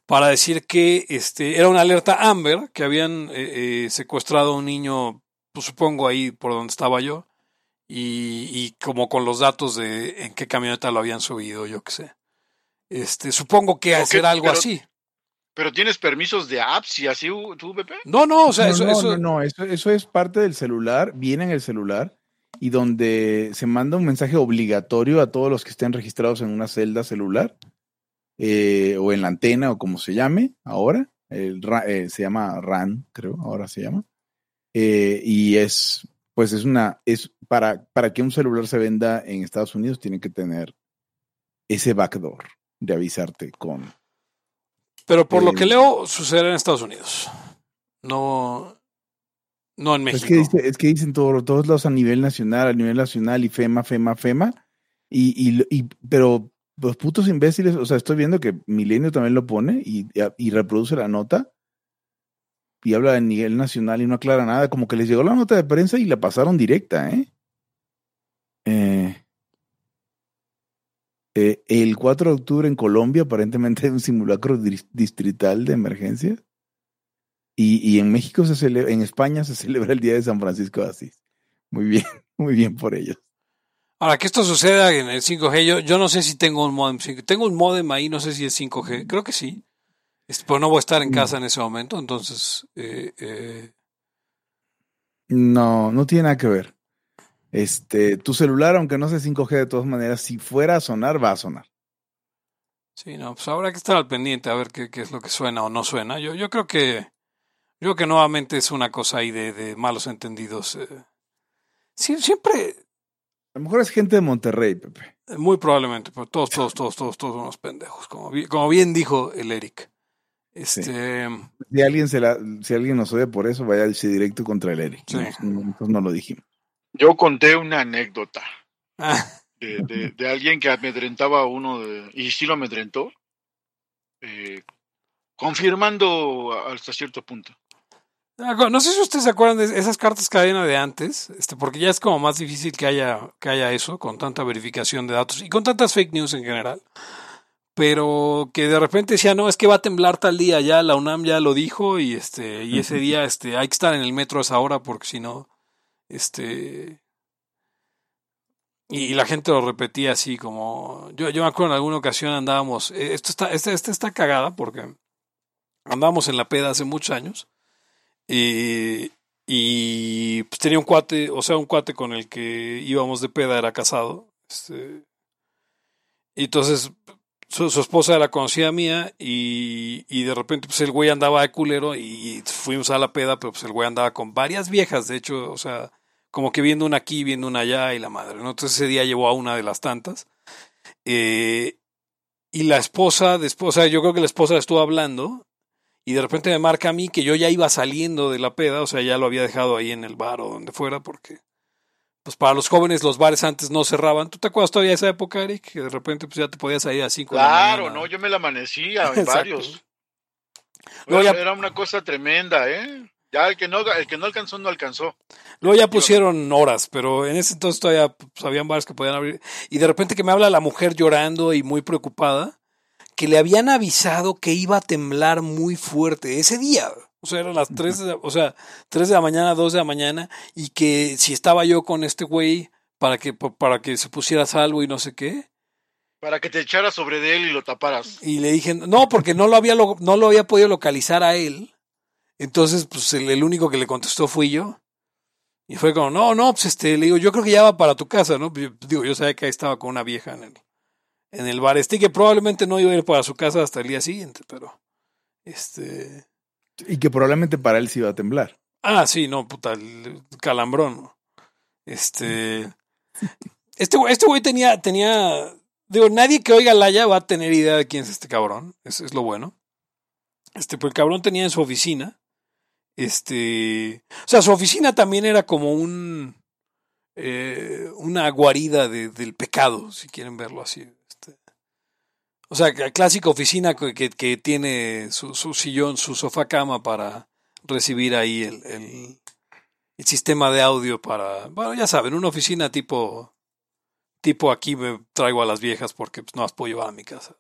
para decir que este, era una alerta Amber, que habían eh, eh, secuestrado a un niño, pues supongo ahí por donde estaba yo, y, y, como con los datos de en qué camioneta lo habían subido, yo qué sé. Este, supongo que hacer algo así. Pero tienes permisos de apps y así, tú, BP? No, no, o sea, eso, eso... no, eso, eso es parte del celular, viene en el celular y donde se manda un mensaje obligatorio a todos los que estén registrados en una celda celular eh, o en la antena o como se llame ahora. El, eh, se llama RAN, creo, ahora se llama. Eh, y es, pues es una, es para, para que un celular se venda en Estados Unidos tiene que tener ese backdoor de avisarte con. Pero por lo que leo, sucede en Estados Unidos. No, no en México. Es que, dicen todos lados a nivel nacional, a nivel nacional y FEMA, FEMA, FEMA. Y, y, pero los putos imbéciles, o sea, estoy viendo que Milenio también lo pone y, y reproduce la nota y habla de nivel nacional y no aclara nada, como que les llegó la nota de prensa y la pasaron directa, ¿eh? eh Eh, el 4 de octubre en Colombia aparentemente hay un simulacro distrital de emergencia. Y, y en México se celebra, en España se celebra el Día de San Francisco de Asís. Muy bien, muy bien por ellos. Ahora, que esto suceda en el 5G, yo, yo no sé si tengo un modem 5G. Tengo un modem ahí, no sé si es 5G. Creo que sí. Pero no voy a estar en Mm. casa en ese momento, entonces... eh, eh, No, no tiene nada que ver. Este, tu celular, aunque no sea 5G de todas maneras, si fuera a sonar, va a sonar. sí, no, pues habrá que estar al pendiente a ver qué, qué es lo que suena o no suena. Yo, yo creo que... Yo creo que nuevamente es una cosa ahí de, de malos entendidos. eh. Sí, siempre, A lo mejor es gente de Monterrey, Pepe. muy probablemente, pero todos, todos, todos, todos, todos unos pendejos, como, bi- como bien dijo el Eric. Este, Si alguien, se la, si alguien nos oye por eso, vaya directo contra el Eric. Sí. Nos- Nosotros no lo dijimos. Yo conté una anécdota ah, de, de- de alguien que amedrentaba a uno de, y sí lo amedrentó, eh, confirmando hasta cierto punto. No sé si ustedes se acuerdan de esas cartas cadena de antes, este, porque ya es como más difícil que haya, que haya eso, con tanta verificación de datos y con tantas fake news en general. Pero que de repente decía, no, es que va a temblar tal día, ya la UNAM ya lo dijo, y este, y ese día este, hay que estar en el metro a esa hora, porque si no, este. Y, y la gente lo repetía así como. Yo, yo me acuerdo en alguna ocasión andábamos. eh, Esto está, esta, esta está cagada porque andábamos en la peda hace muchos años. Y, y pues tenía un cuate, o sea, un cuate con el que íbamos de peda era casado. Este, y entonces su, esposa era conocida mía y, y de repente pues el güey andaba de culero y fuimos a la peda, pero pues el güey andaba con varias viejas, de hecho, o sea, como que viendo una aquí, viendo una allá y la madre. Entonces ese día llevó a una de las tantas. Eh, y la esposa, después, o sea, yo creo que la esposa estuvo hablando y de repente me marca a mí que yo ya iba saliendo de la peda, o sea, ya lo había dejado ahí en el bar o donde fuera, porque pues para los jóvenes los bares antes no cerraban. ¿Tú te acuerdas todavía de esa época, Eric? Que de repente pues ya te podías salir a 5 de la Claro, no, yo me la amanecía en varios. Luego Era, ya- era una cosa tremenda, ¿eh? Ya el que no, el que no alcanzó, no alcanzó. Luego ya pusieron horas, pero en ese entonces todavía pues, habían bares que podían abrir. Y de repente que me habla la mujer llorando y muy preocupada, que le habían avisado que iba a temblar muy fuerte ese día. O sea, eran las 3 de, la- o sea, 3 de la mañana, 2 de la mañana, y que si estaba yo con este güey para que, para que se pusiera salvo y no sé qué. Para que te echaras sobre de él y lo taparas. Y le dije, no, porque no lo había, no lo había podido localizar a él. Entonces, pues el, el único que le contestó fui yo. Y fue como, no, no, pues este, le digo, yo creo que ya va para tu casa, ¿no? Yo- digo, yo sabía que ahí estaba con una vieja en el, en el bar este, que probablemente no iba a ir para su casa hasta el día siguiente, pero, este, Y que probablemente para él sí iba a temblar. ah, sí, no, puta, el calambrón. Este, este güey, este güey tenía, tenía, digo, nadie que oiga Laya va a tener idea de quién es este cabrón, eso es lo bueno. Este, pues el cabrón tenía en su oficina, este, o sea, su oficina también era como un, eh, una guarida de- del pecado, si quieren verlo así. Este. O sea, clásica oficina que, que- que tiene su, su sillón, su sofá cama para recibir ahí el, el, el sistema de audio para, bueno, ya saben, una oficina tipo, tipo aquí me traigo a las viejas porque pues, no las puedo llevar a mi casa.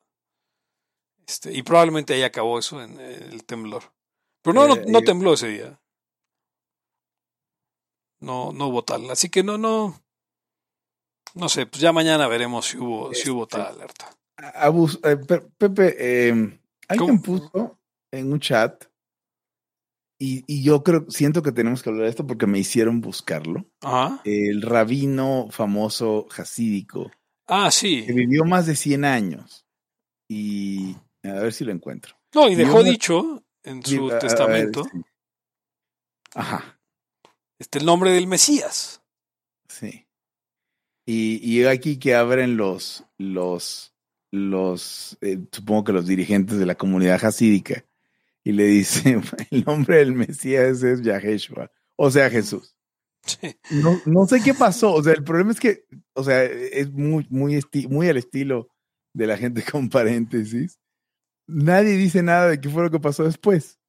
Este, y probablemente ahí acabó eso en, el temblor. Pero no, no, Eh, no tembló ese día. No, no hubo tal. Así que no, no. No sé, pues ya mañana veremos si hubo, si hubo tal alerta. Abus- eh, Pe- Pepe, eh, alguien ¿Cómo? puso en un chat, y, y yo creo, siento que tenemos que hablar de esto porque me hicieron buscarlo. Ajá. El rabino famoso hasídico, Ah, sí. que vivió más de 100 años. Y a ver si lo encuentro. No, y dejó dicho en su ver, testamento sí. Ajá, este, el nombre del Mesías. sí. Y, y aquí que abren los, los, los, eh, supongo que los dirigentes de la comunidad hasídica, y le dicen, el nombre del Mesías es Yaheshua, o sea, Jesús. Sí. No, no sé qué pasó, o sea, el problema es que, o sea, es muy, muy, muy al estilo de la gente con paréntesis. Nadie dice nada de qué fue lo que pasó después.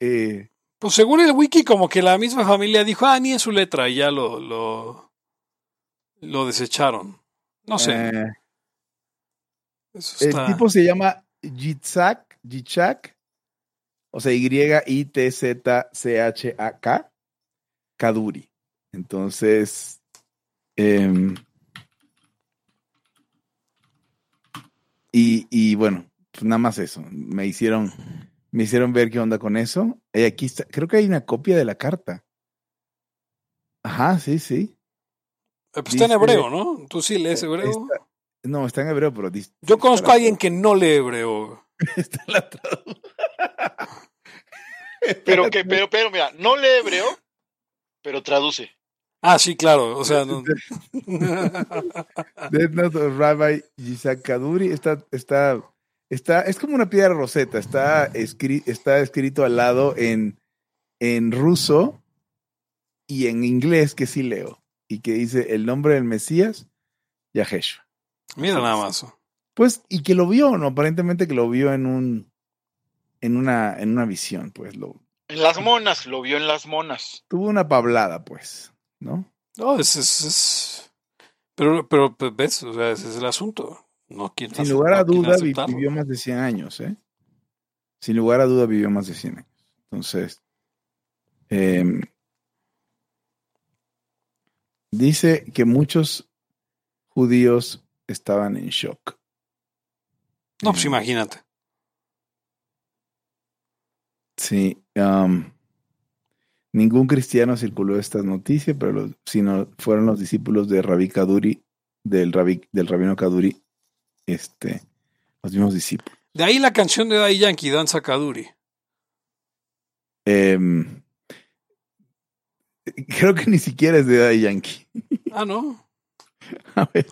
Eh, Pues según el wiki, como que la misma familia dijo, ah, ni en su letra, y ya lo, lo, lo desecharon. No sé. eh, El tipo se llama Yitzhak, Yitzhak, o sea, Y-I-T-Z-C-H-A-K, Kaduri. Entonces, em, y, y bueno, pues nada más eso. Me hicieron, me hicieron ver qué onda con eso. Y aquí está, creo que hay una copia de la carta. Ajá, sí, sí. Eh, pues está en hebreo, ¿no? Tú sí lees hebreo. Está- no, está en hebreo, pero dice- Yo conozco a alguien que no lee hebreo. está la Pero que, pero, pero, mira, no lee hebreo, pero traduce. Ah, sí, claro. O sea, no- Death Note of Rabbi Yitzhak Kaduri está, está, está, es como una piedra roseta, está, escri- está escrito al lado en, en ruso y en inglés que sí leo, y que dice el nombre del Mesías, Yaheshua. Mira nada más. Pues, y que lo vio, ¿no? Aparentemente que lo vio en un, en una, en una visión, pues, lo, En las monas, lo vio en las monas. tuvo una pablada, pues, ¿no? No, es, es, es- Pero, pero, pues, ves, o sea, ese es el asunto. No Sin lugar a no duda vivió más de 100 años, ¿eh? Sin lugar a duda vivió más de 100 años. Entonces, em, dice que muchos judíos estaban en shock. No, pues Em, imagínate. Sí. ningún cristiano circuló esta noticia, pero los, sino fueron los discípulos de Rabbi Kaduri, del, rabí, del rabino Kaduri, este, los mismos discípulos. De ahí la canción de Daddy Yankee, Danza Kaduri. Em, creo que ni siquiera es de Daddy Yankee. Ah, no. A ver.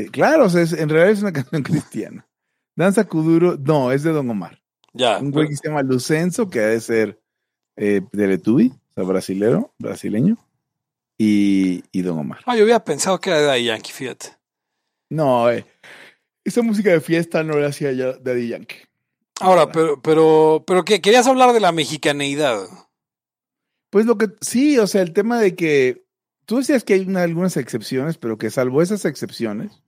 Eh, claro, o sea, es- en realidad es una canción cristiana. Danza Kuduro, no, es de Don Omar. Ya. Un güey que se llama Lucenzo, que ha de ser eh, de Letubi, o sea, brasilero, brasileño, y, y Don Omar. Ah, yo había pensado que era de Daddy Yankee, fíjate. No, eh, esa música de fiesta no la hacía ya Daddy Yankee. Ahora, pero, pero, pero que querías hablar de la mexicaneidad. Pues lo que sí, o sea, el tema de que tú decías que hay una- algunas excepciones, pero que salvo esas excepciones,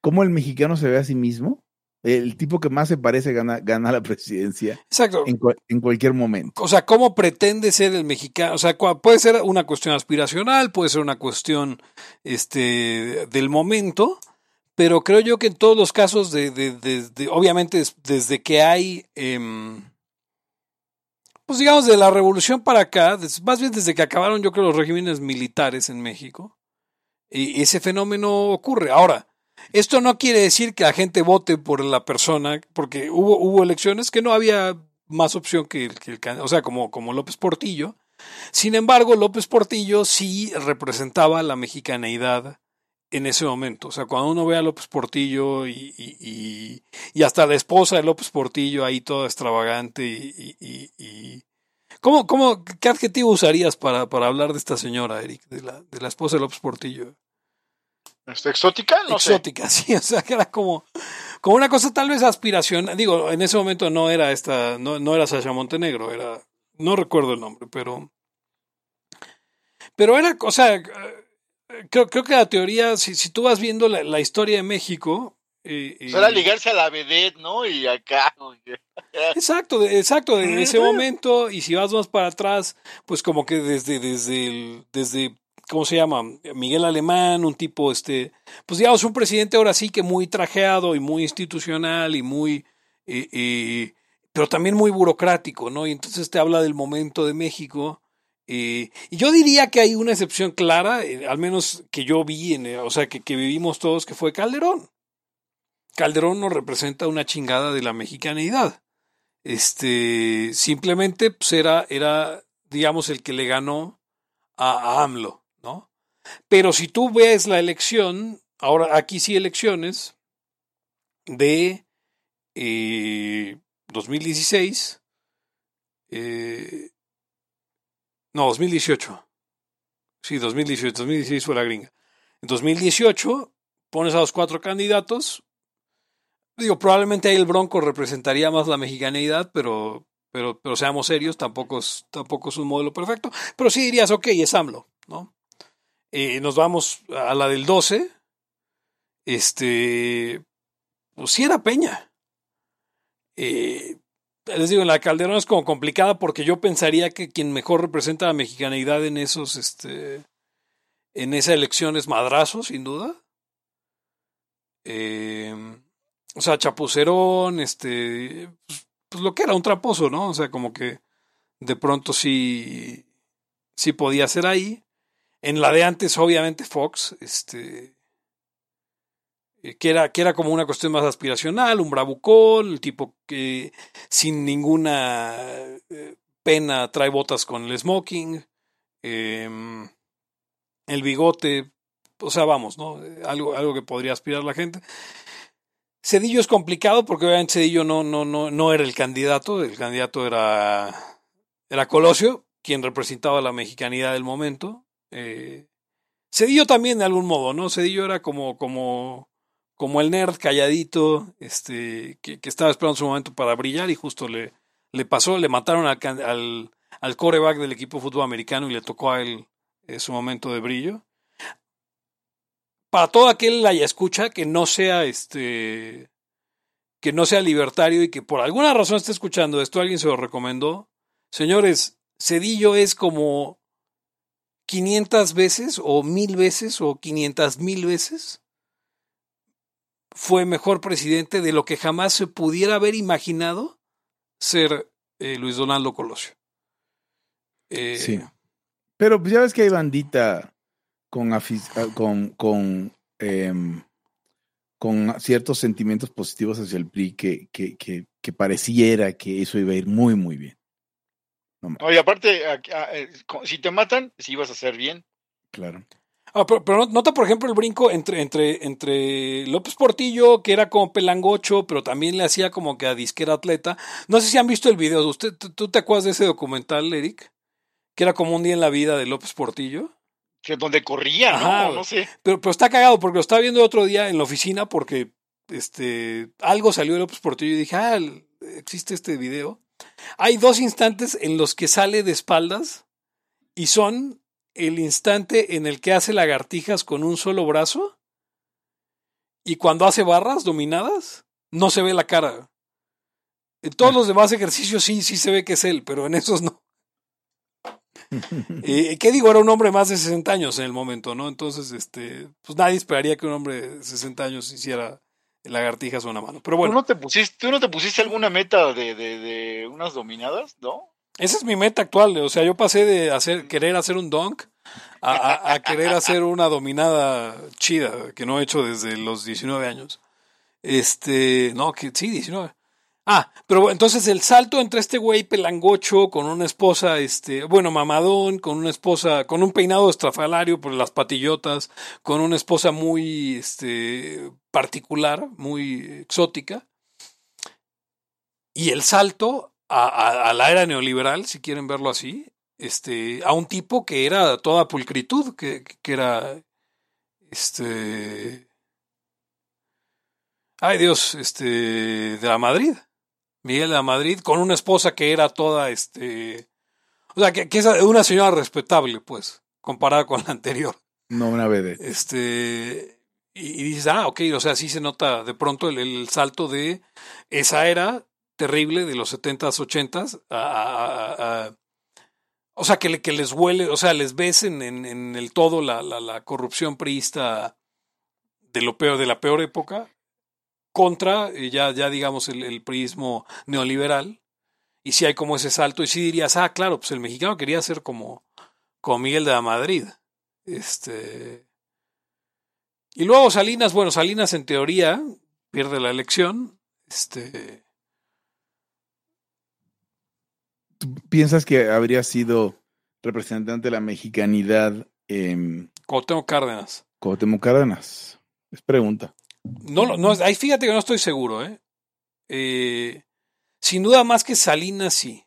¿cómo el mexicano se ve a sí mismo? El tipo que más se parece gana, gana la presidencia Exacto. en, cua- en cualquier momento. O sea, ¿cómo pretende ser el mexicano? O sea, puede ser una cuestión aspiracional, puede ser una cuestión este, del momento, pero creo yo que en todos los casos, de, de- de- de- obviamente des- desde que hay, em, pues digamos, de la revolución para acá, más bien desde que acabaron yo creo los regímenes militares en México, y ese fenómeno ocurre. Ahora, esto no quiere decir que la gente vote por la persona, porque hubo, hubo elecciones que no había más opción que el, que o sea, como, como López Portillo. Sin embargo, López Portillo sí representaba la mexicaneidad en ese momento. O sea, cuando uno ve a López Portillo y, y, y- y hasta la esposa de López Portillo ahí toda extravagante y- ¿Cómo, cómo, ¿Qué adjetivo usarías para, para hablar de esta señora, Eric, de la, de la esposa de López Portillo? ¿Está exótica? No exótica, sí, o sea, que era como, como una cosa tal vez aspiracional. Digo, en ese momento no era esta, no, no era Sasha Montenegro, era, no recuerdo el nombre, pero, pero era, o sea, creo, creo que la teoría, si, si tú vas viendo la, la historia de México, eh, eh, Pues era ligarse a la vedette, ¿no? Y acá. Exacto, exacto, de ese momento, y si vas más para atrás, pues como que desde, desde el, desde, ¿cómo se llama? Miguel Alemán, un tipo, este, pues digamos, un presidente ahora sí que muy trajeado y muy institucional y muy, eh, eh, pero también muy burocrático, ¿no? Y entonces te habla del momento de México. eh, y yo diría que hay una excepción clara, al menos que yo vi, en, o sea, que, que vivimos todos, que fue Calderón. Calderón nos representa una chingada de la mexicanidad. Este, simplemente pues era, era, digamos, el que le ganó a, a AMLO. Pero si tú ves la elección, ahora aquí sí elecciones, de eh, 2016, eh, no, 2018. Sí, 2018, 2016 fue la gringa. En 2018 pones a los cuatro candidatos, Digo, probablemente ahí el Bronco representaría más la mexicaneidad, pero, pero, pero seamos serios, tampoco es, tampoco es un modelo perfecto. Pero sí dirías, ok, es AMLO, ¿no? Eh, nos vamos a la del 12. este, pues sí era Peña. Eh, les digo, la Calderón es como complicada porque yo pensaría que quien mejor representa la mexicanidad en esos, este, en esa elección es Madrazo, sin duda. Eh, o sea, Chapucerón, este, pues, pues, lo que era un traposo, ¿no? O sea, como que de pronto sí, sí podía ser ahí. En la de antes, obviamente, Fox, este, eh, que era, que era como una cuestión más aspiracional, un bravucón, el tipo que sin ninguna eh, pena trae botas con el smoking, em, el bigote, o sea, vamos, ¿no? Algo, algo que podría aspirar la gente. Cedillo es complicado porque obviamente Cedillo no, no, no, no era el candidato, el candidato era, era Colosio, quien representaba la mexicanidad del momento. Eh, Cedillo también de algún modo, ¿no? Cedillo era como, como, como el nerd calladito, este, que, que, estaba esperando su momento para brillar y justo le, le pasó, le mataron al, al, al coreback del equipo de fútbol americano y le tocó a él eh, su momento de brillo para todo aquel la escucha que no sea este que no sea libertario y que por alguna razón esté escuchando esto, alguien se lo recomendó. Señores, Cedillo es como 500 veces o mil veces o 500 mil veces fue mejor presidente de lo que jamás se pudiera haber imaginado ser eh, Luis Donaldo Colosio. Eh, sí. Pero pues ya ves que hay bandita con, ah, con, con, eh, con ciertos sentimientos positivos hacia el PRI que, que, que, pareciera que eso iba a ir muy, muy bien. No, y aparte, eh, si te matan, si ibas a hacer bien. Claro. Ah, pero, pero, nota, por ejemplo, el brinco entre, entre, entre López Portillo, que era como pelangocho, pero también le hacía como que a disquera atleta. No sé si han visto el video. ¿Usted, ¿Tú te acuerdas de ese documental, Eric? Que era como un día en la vida de López Portillo que donde corría, ¿no? no sé. Pero, pero está cagado porque lo estaba viendo otro día en la oficina porque este algo salió de López Portillo y dije, ah, existe este video. Hay dos instantes en los que sale de espaldas y son el instante en el que hace lagartijas con un solo brazo y cuando hace barras dominadas no se ve la cara. En todos ah. los demás ejercicios sí, sí se ve que es él, pero en esos no. eh, ¿Qué digo? Era un hombre más de 60 años en el momento, ¿no? Entonces, este, pues nadie esperaría que un hombre de 60 años hiciera lagartijas o una mano. Pero bueno. ¿Tú no te pusiste, ¿tú no te pusiste alguna meta de, de, de unas dominadas, no? Esa es mi meta actual. O sea, yo pasé de hacer, querer hacer un dunk a, a, a, querer hacer una dominada chida que no he hecho desde los 19 años. Este, no, que sí, 19. Ah, pero entonces el salto entre este güey pelangocho con una esposa, este, bueno, mamadón, con una esposa, con un peinado estrafalario por las patillotas, con una esposa muy, este, particular, muy exótica. Y el salto a, la era neoliberal, si quieren verlo así, este, a un tipo que era toda pulcritud, que, que era, este, ay Dios, este, de la Madrid. Miguel de Madrid, con una esposa que era toda, este, o sea, que, que, es una señora respetable, pues, comparada con la anterior. No una bebé. Este, y, y, dices, ah, ok, o sea, sí se nota de pronto el, el salto de esa era terrible de los 70s, 80s, a, a, a, o sea, que, que, les huele, o sea, les ves en, en, en el todo la, la, la, corrupción priista de lo peor, de la peor época, contra eh, ya, ya digamos el, el prismo neoliberal y si hay como ese salto y si dirías ah claro pues el mexicano quería ser como como Miguel de la Madrid este y luego Salinas bueno Salinas en teoría pierde la elección este ¿Tú piensas que habría sido representante de la mexicanidad eh, Cuauhtémoc Cárdenas Cuauhtémoc Cárdenas es pregunta no, no, ahí fíjate que no estoy seguro, ¿eh? ¿eh? Sin duda más que Salinas sí.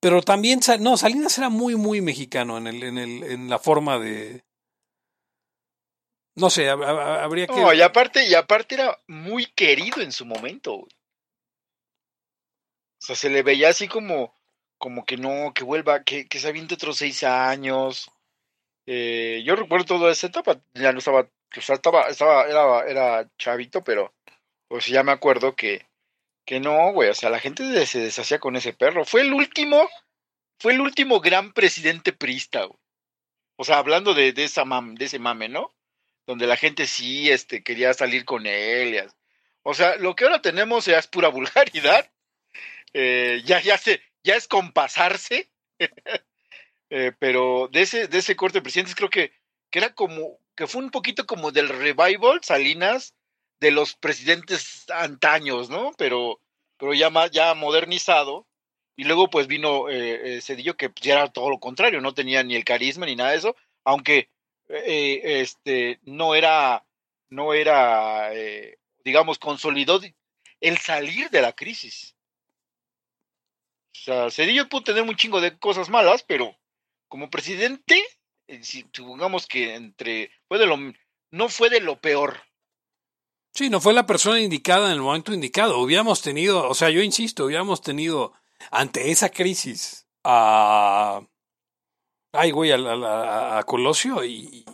Pero también, no, Salinas era muy, muy mexicano en, el, en, el, en la forma de... No sé, habría que... No, y aparte, y aparte era muy querido en su momento. O sea, se le veía así como, como que no, que vuelva, que, que se aviente otros seis años. Eh, yo recuerdo toda esa etapa, ya no estaba O sea, estaba, estaba, era, era chavito, pero pues ya me acuerdo que, que no, güey, o sea, la gente se deshacía con ese perro. Fue el último, fue el último gran presidente priista, güey. O sea, hablando de, de, esa mam, de ese mame, ¿no? Donde la gente sí este, quería salir con él. O sea, lo que ahora tenemos ya es pura vulgaridad. Eh, ya, ya, se, ya es compasarse. eh, pero de ese, de ese corte de presidentes creo que, que era como, que fue un poquito como del revival, Salinas, de los presidentes antaños, ¿no? Pero, pero ya, ya modernizado. Y luego pues vino eh, Cedillo que ya era todo lo contrario, no tenía ni el carisma ni nada de eso, aunque eh, este, no era, no era, eh, digamos, consolidó el salir de la crisis. O sea, Cedillo pudo tener un chingo de cosas malas, pero como presidente, si supongamos que entre, fue de lo, no fue de lo peor. Sí, no fue la persona indicada en el momento indicado. Hubiéramos tenido, o sea, yo insisto, hubiéramos tenido ante esa crisis a. Ay, güey, a, a Colosio y.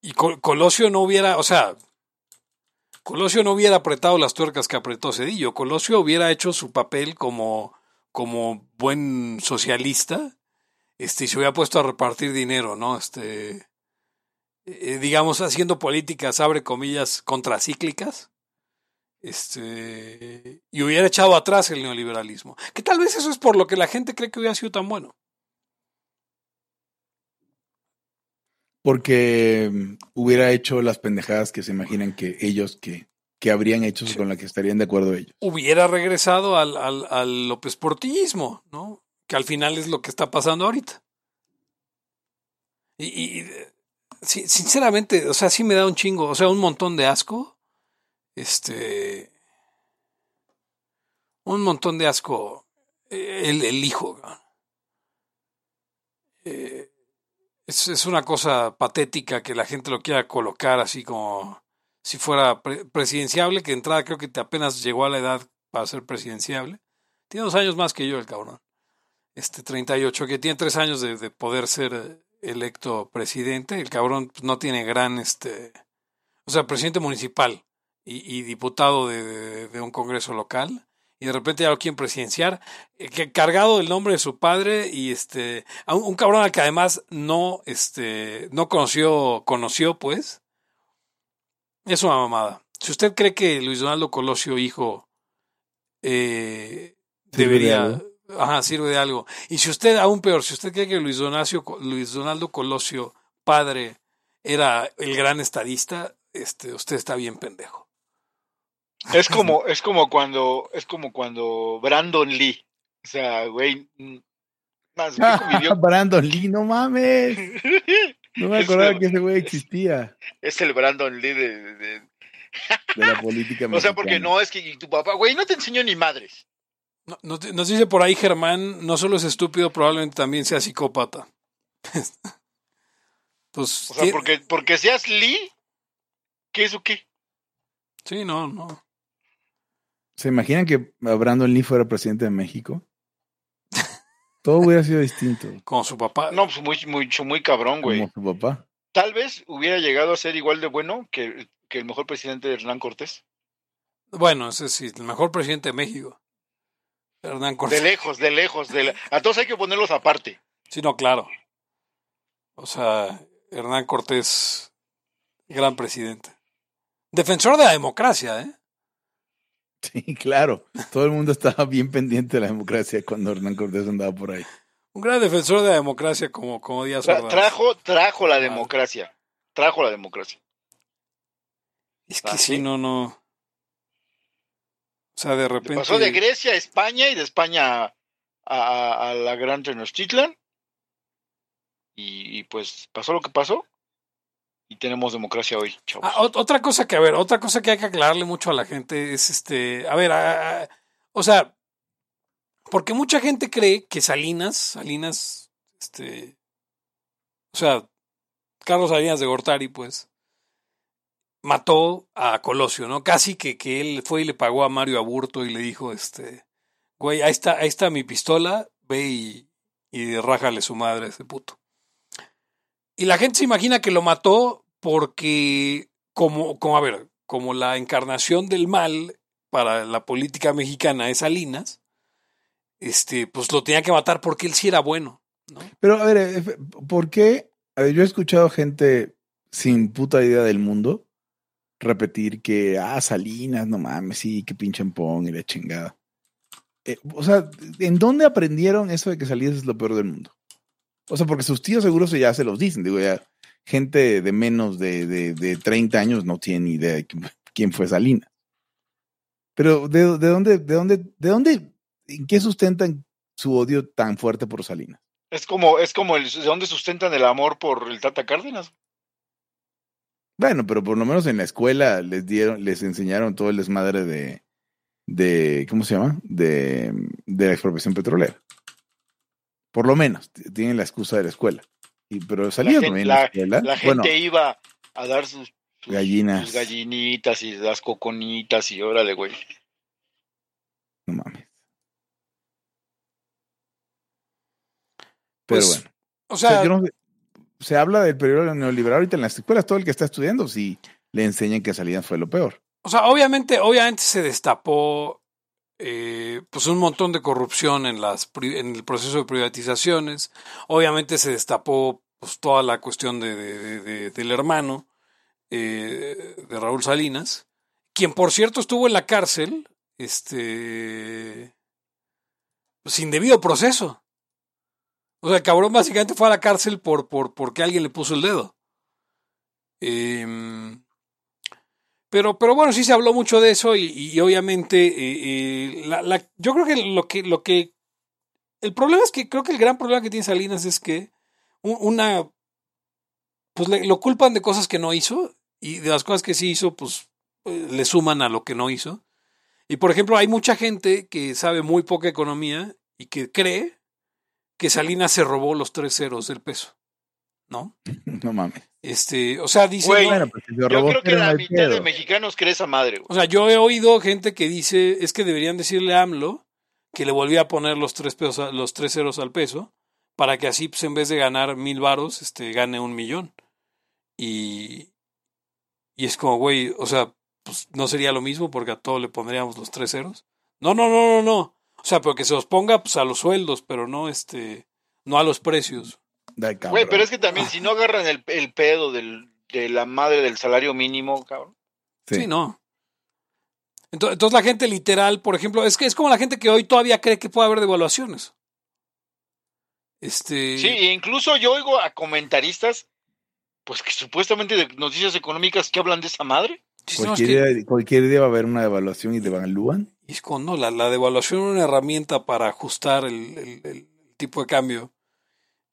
Y Colosio no hubiera, o sea, Colosio no hubiera apretado las tuercas que apretó Cedillo. Colosio hubiera hecho su papel como, como buen socialista, este, se hubiera puesto a repartir dinero, ¿no? Este, eh, digamos, haciendo políticas, abre comillas, contracíclicas, este, y hubiera echado atrás el neoliberalismo. Que tal vez eso es por lo que la gente cree que hubiera sido tan bueno. Porque hubiera hecho las pendejadas que se imaginan que ellos, que, que habrían hecho con las que estarían de acuerdo ellos. Hubiera regresado al, al, al López Portillismo, ¿no? Que al final es lo que está pasando ahorita. Y, sinceramente, o sea, sí me da un chingo, o sea, un montón de asco. Este. Un montón de asco. El, el hijo. Eh, es, es, una cosa patética que la gente lo quiera colocar así como si fuera pre presidenciable, que de entrada creo que apenas llegó a la edad para ser presidenciable. Tiene dos años más que yo, el cabrón. Este 38, que tiene tres años de, de poder ser electo presidente. El cabrón pues, no tiene gran, este, o sea, presidente municipal y, y diputado de, de, de, un congreso local. Y de repente ya lo quieren presidenciar, eh, que cargado del nombre de su padre y este, un, un, cabrón al que además no, este, no conoció, conoció pues. Es una mamada. Si usted cree que Luis Donaldo Colosio, hijo, eh, debería, Ajá, sirve de algo. Y si usted, aún peor, si usted cree que Luis, Donacio, Luis Donaldo Colosio, padre, era el gran estadista, este, usted está bien pendejo. Es como, es como cuando, es como cuando Brandon Lee, o sea, güey, más convivió... Brandon Lee, no mames. No me acordaba que ese güey existía. Es el Brandon Lee de, de, de... de la política mexicana. O sea, porque no es que tu papá, güey, no te enseñó ni madres. No, nos, nos, dice por ahí Germán, no solo es estúpido, probablemente también sea psicópata. pues, o sea, porque, porque seas Lee, ¿qué es o qué? Sí, no, no. ¿Se imaginan que Brandon Lee fuera presidente de México? Todo hubiera sido distinto. Como su papá. No, pues muy, muy, muy cabrón, güey. Como su papá. Tal vez hubiera llegado a ser igual de bueno que, que el mejor presidente de Hernán Cortés. Bueno, ese sí, el mejor presidente de México. Hernán Cortés. De lejos, de lejos. De la... A todos hay que ponerlos aparte. Sí, no, claro. O sea, Hernán Cortés, gran presidente. Defensor de la democracia, ¿eh? Sí, claro. Todo el mundo estaba bien pendiente de la democracia cuando Hernán Cortés andaba por ahí. Un gran defensor de la democracia como, como Díaz Tra Trajo, trajo la democracia. Trajo la democracia. Es que ¿Ah, sí, no, no. O sea, de repente. Pasó de Grecia a España y de España a, a, a la Gran Tenochtitlan. Y, y, pues pasó lo que pasó. Y tenemos democracia hoy, chavos. Ah, otra cosa que, a ver, otra cosa que hay que aclararle mucho a la gente es este. A ver, a, o sea. Porque mucha gente cree que Salinas, Salinas, este. O sea, Carlos Salinas de Gortari, pues mató a Colosio, ¿no? Casi que, que él fue y le pagó a Mario Aburto y le dijo, este, güey, ahí está, ahí está mi pistola, ve y, y rájale su madre a ese puto. Y la gente se imagina que lo mató porque como, como, a ver, como la encarnación del mal para la política mexicana es Salinas, este, pues lo tenía que matar porque él sí era bueno. ¿no? Pero, a ver, eh, ¿por qué? A ver, yo he escuchado gente sin puta idea del mundo repetir que, ah, Salinas, no mames, sí, que pinche pong y la chingada. Eh, o sea, ¿en dónde aprendieron eso de que Salinas es lo peor del mundo? O sea, porque sus tíos seguros ya se los dicen, digo, ya gente de menos de, de, de 30 años no tiene ni idea de quién fue Salinas. Pero ¿de, de dónde, de dónde, de dónde, en qué sustentan su odio tan fuerte por Salinas? Es como, es como el, de dónde sustentan el amor por el Tata Cárdenas. Bueno, pero por lo menos en la escuela les dieron, les enseñaron todo el desmadre de, de ¿cómo se llama? De, de la expropiación petrolera. Por lo menos, tienen la excusa de la escuela. Y, pero salió la también la, la escuela. La gente bueno, iba a dar sus, sus, gallinas. sus gallinitas y las coconitas y órale, güey. No mames. Pero Pues, bueno. O sea, O sea, yo no sé, se habla del periodo neoliberal ahorita en las escuelas, todo el que está estudiando, si le enseñan que Salinas fue lo peor. o sea, obviamente, obviamente se destapó eh, pues un montón de corrupción en las en el proceso de privatizaciones. Obviamente se destapó pues toda la cuestión de, de- de- de- del hermano eh, de Raúl Salinas, quien por cierto estuvo en la cárcel, este, sin debido proceso. O sea, el cabrón básicamente fue a la cárcel por, por porque alguien le puso el dedo. Em, pero, pero bueno, sí se habló mucho de eso y, obviamente eh, eh, la- la- yo creo que lo que lo que el problema es que creo que el gran problema que tiene Salinas es que un- una pues le- lo culpan de cosas que no hizo y de las cosas que sí hizo pues eh, le suman a lo que no hizo. Y por ejemplo, hay mucha gente que sabe muy poca economía y que cree que Salinas se robó los tres ceros del peso, ¿no? No mames. Este, o sea, dice, Güey, Bueno, pues si Yo creo que la mitad pedo. de mexicanos cree esa madre, güey. O sea, yo he oído gente que dice, es que deberían decirle a AMLO que le volvía a poner los tres pesos, los tres ceros al peso, para que así, pues, en vez de ganar mil varos, este, gane un millón. Y, y es como, güey, o sea, pues no sería lo mismo porque a todo le pondríamos los tres ceros. No, no, no, no, no. O sea, pero que se los ponga pues, a los sueldos, pero no, este, no a los precios. Güey, pero es que también si no agarran el, el pedo del, de la madre del salario mínimo, cabrón. Sí. Sí, no. Entonces, entonces la gente literal, por ejemplo, es que es como la gente que hoy todavía cree que puede haber devaluaciones. Este. Sí, e incluso yo oigo a comentaristas, pues que supuestamente de noticias económicas que hablan de esa madre. Cualquier, cualquier día va a haber una evaluación y devalúan. y como, no, la, la devaluación es una herramienta para ajustar el, el- el tipo de cambio.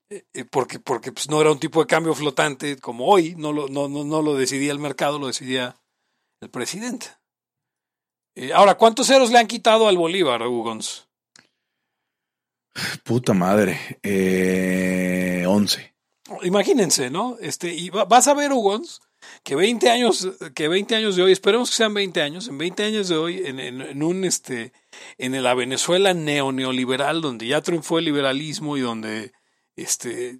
Eh, eh, porque porque pues, no era un tipo de cambio flotante como hoy, no lo, no, no, no lo decidía el mercado, lo decidía el presidente. Eh, ahora, ¿cuántos ceros le han quitado al Bolívar, Hugons? Puta madre. Eh, 11. Imagínense, ¿no? Este, y va- vas a ver, Hugons, que 20 años, que 20 años de hoy, esperemos que sean 20 años, en 20 años de hoy, en, en- en un este, en la Venezuela neo-neoliberal, donde ya triunfó el liberalismo y donde este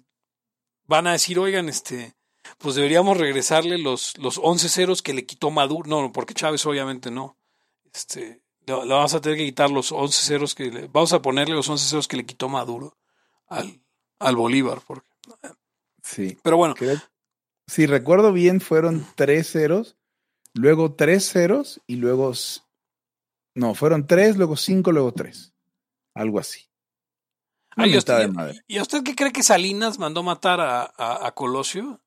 van a decir, oigan, este, pues deberíamos regresarle los, los 11 ceros que le quitó Maduro. No, porque Chávez obviamente no. Este, le, le vamos a tener que quitar los 11 ceros que le, vamos a ponerle los 11 ceros que le quitó Maduro al, al Bolívar. Porque, Sí. pero bueno, si recuerdo bien, fueron tres ceros, luego tres ceros y luego. No, fueron tres, luego cinco, luego tres. Algo así. Una Ay, ¿y, mentada usted, de madre. y a usted qué cree que Salinas mandó matar a, a- a Colosio?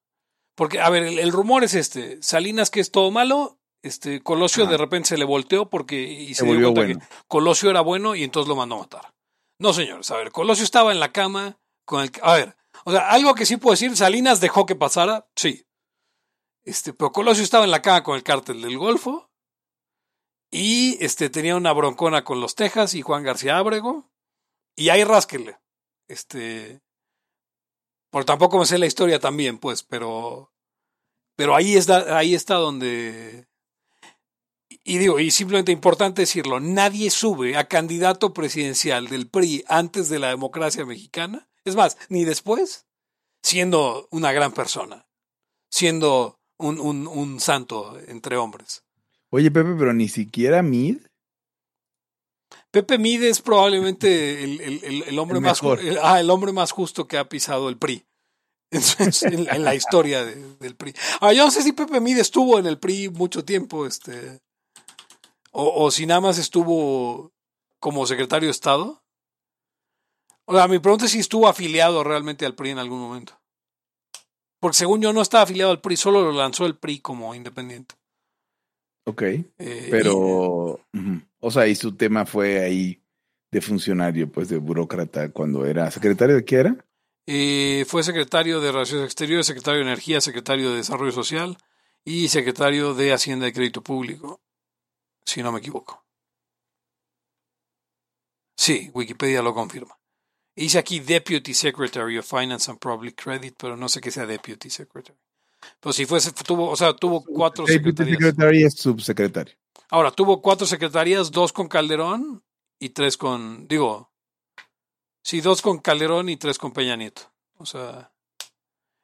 Porque, a ver, el, el rumor es este: Salinas, que es todo malo, este Colosio Ajá. de repente se le volteó porque y se, Se dio volvió cuenta bueno. que Colosio era bueno y entonces lo mandó a matar. No, señores, a ver, Colosio estaba en la cama con el. A ver, o sea, algo que sí puedo decir: Salinas dejó que pasara, sí. Este, pero Colosio estaba en la cama con el cártel del Golfo y este, tenía una broncona con los Texas y Juan García Ábrego. Y ahí rásquele. Este. Por tampoco me sé la historia también, pues, pero. Pero ahí está, ahí está donde. Y digo, y simplemente importante decirlo, nadie sube a candidato presidencial del PRI antes de la democracia mexicana. Es más, ni después, siendo una gran persona, siendo un, un, un santo entre hombres. Oye, Pepe, pero ni siquiera Mid. Pepe Mide es probablemente el, el- el- el hombre más ah, el hombre más justo que ha pisado el PRI. En, la- en la historia de- del PRI. Ah, yo no sé si Pepe Mide estuvo en el PRI mucho tiempo, este. O, o si nada más estuvo como secretario de Estado. O sea, mi pregunta es si estuvo afiliado realmente al PRI en algún momento. Porque según yo no estaba afiliado al PRI, solo lo lanzó el PRI como independiente. Ok. Eh, Pero, ujú. o sea, y su tema fue ahí de funcionario, pues de burócrata, cuando era secretario de qué era? Eh, fue secretario de Relaciones Exteriores, secretario de Energía, secretario de Desarrollo Social y secretario de Hacienda y Crédito Público, si no me equivoco. Sí, Wikipedia lo confirma. Dice aquí Deputy Secretary of Finance and Public Credit, pero no sé qué sea Deputy Secretary. Pero si fuese, tuvo, o sea, tuvo cuatro Deputy secretarías. Secretary es subsecretario. Ahora, tuvo cuatro secretarías, dos con Calderón y tres con, digo, sí, dos con Calderón y tres con Peña Nieto. O sea,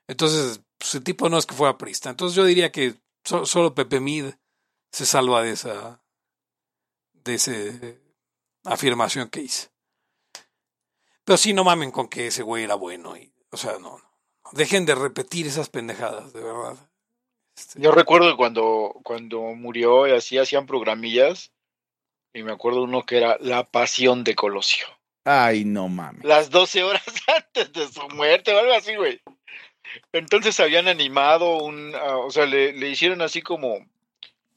entonces, pues, el tipo no es que fuera prista. Entonces yo diría que so- solo Pepe Mid se salva de esa, de ese afirmación que hice. Pero sí, no mamen con que ese güey era bueno. Y, o sea, no, no. Dejen de repetir esas pendejadas, de verdad. Este, Yo recuerdo que cuando, cuando murió y así hacían programillas, y me acuerdo uno que era La Pasión de Colosio. Ay, no mames. Las 12 horas antes de su muerte o algo así, güey. Entonces habían animado un, ah, o sea, le, le hicieron así como,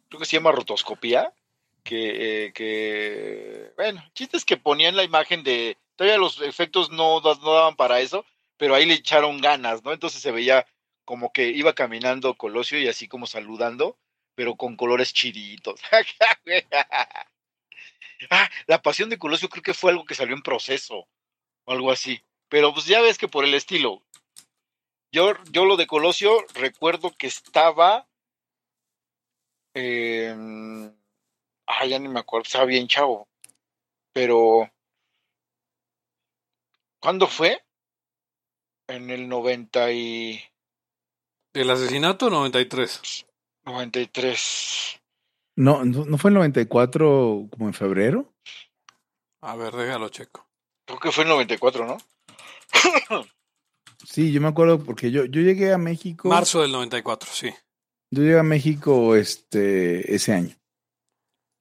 creo que se llama rotoscopía, que, eh, que, bueno, el chiste es que ponían la imagen de, todavía los efectos no, no daban para eso, pero ahí le echaron ganas, ¿no? Entonces se veía como que iba caminando Colosio y así como saludando, pero con colores chiditos. ah, la pasión de Colosio creo que fue algo que salió en proceso, o algo así. Pero pues ya ves que por el estilo. Yo, yo lo de Colosio recuerdo que estaba. eh, ah, ya ni me acuerdo, estaba bien chavo. Pero. ¿Cuándo fue? En el 90 y. El asesinato 93. 93. No, no, ¿no fue el 94 como en febrero? A ver, déjalo checo. Creo que fue el 94, ¿no? Sí, yo me acuerdo porque yo, yo llegué a México. Marzo del 94, sí. Yo llegué a México este ese año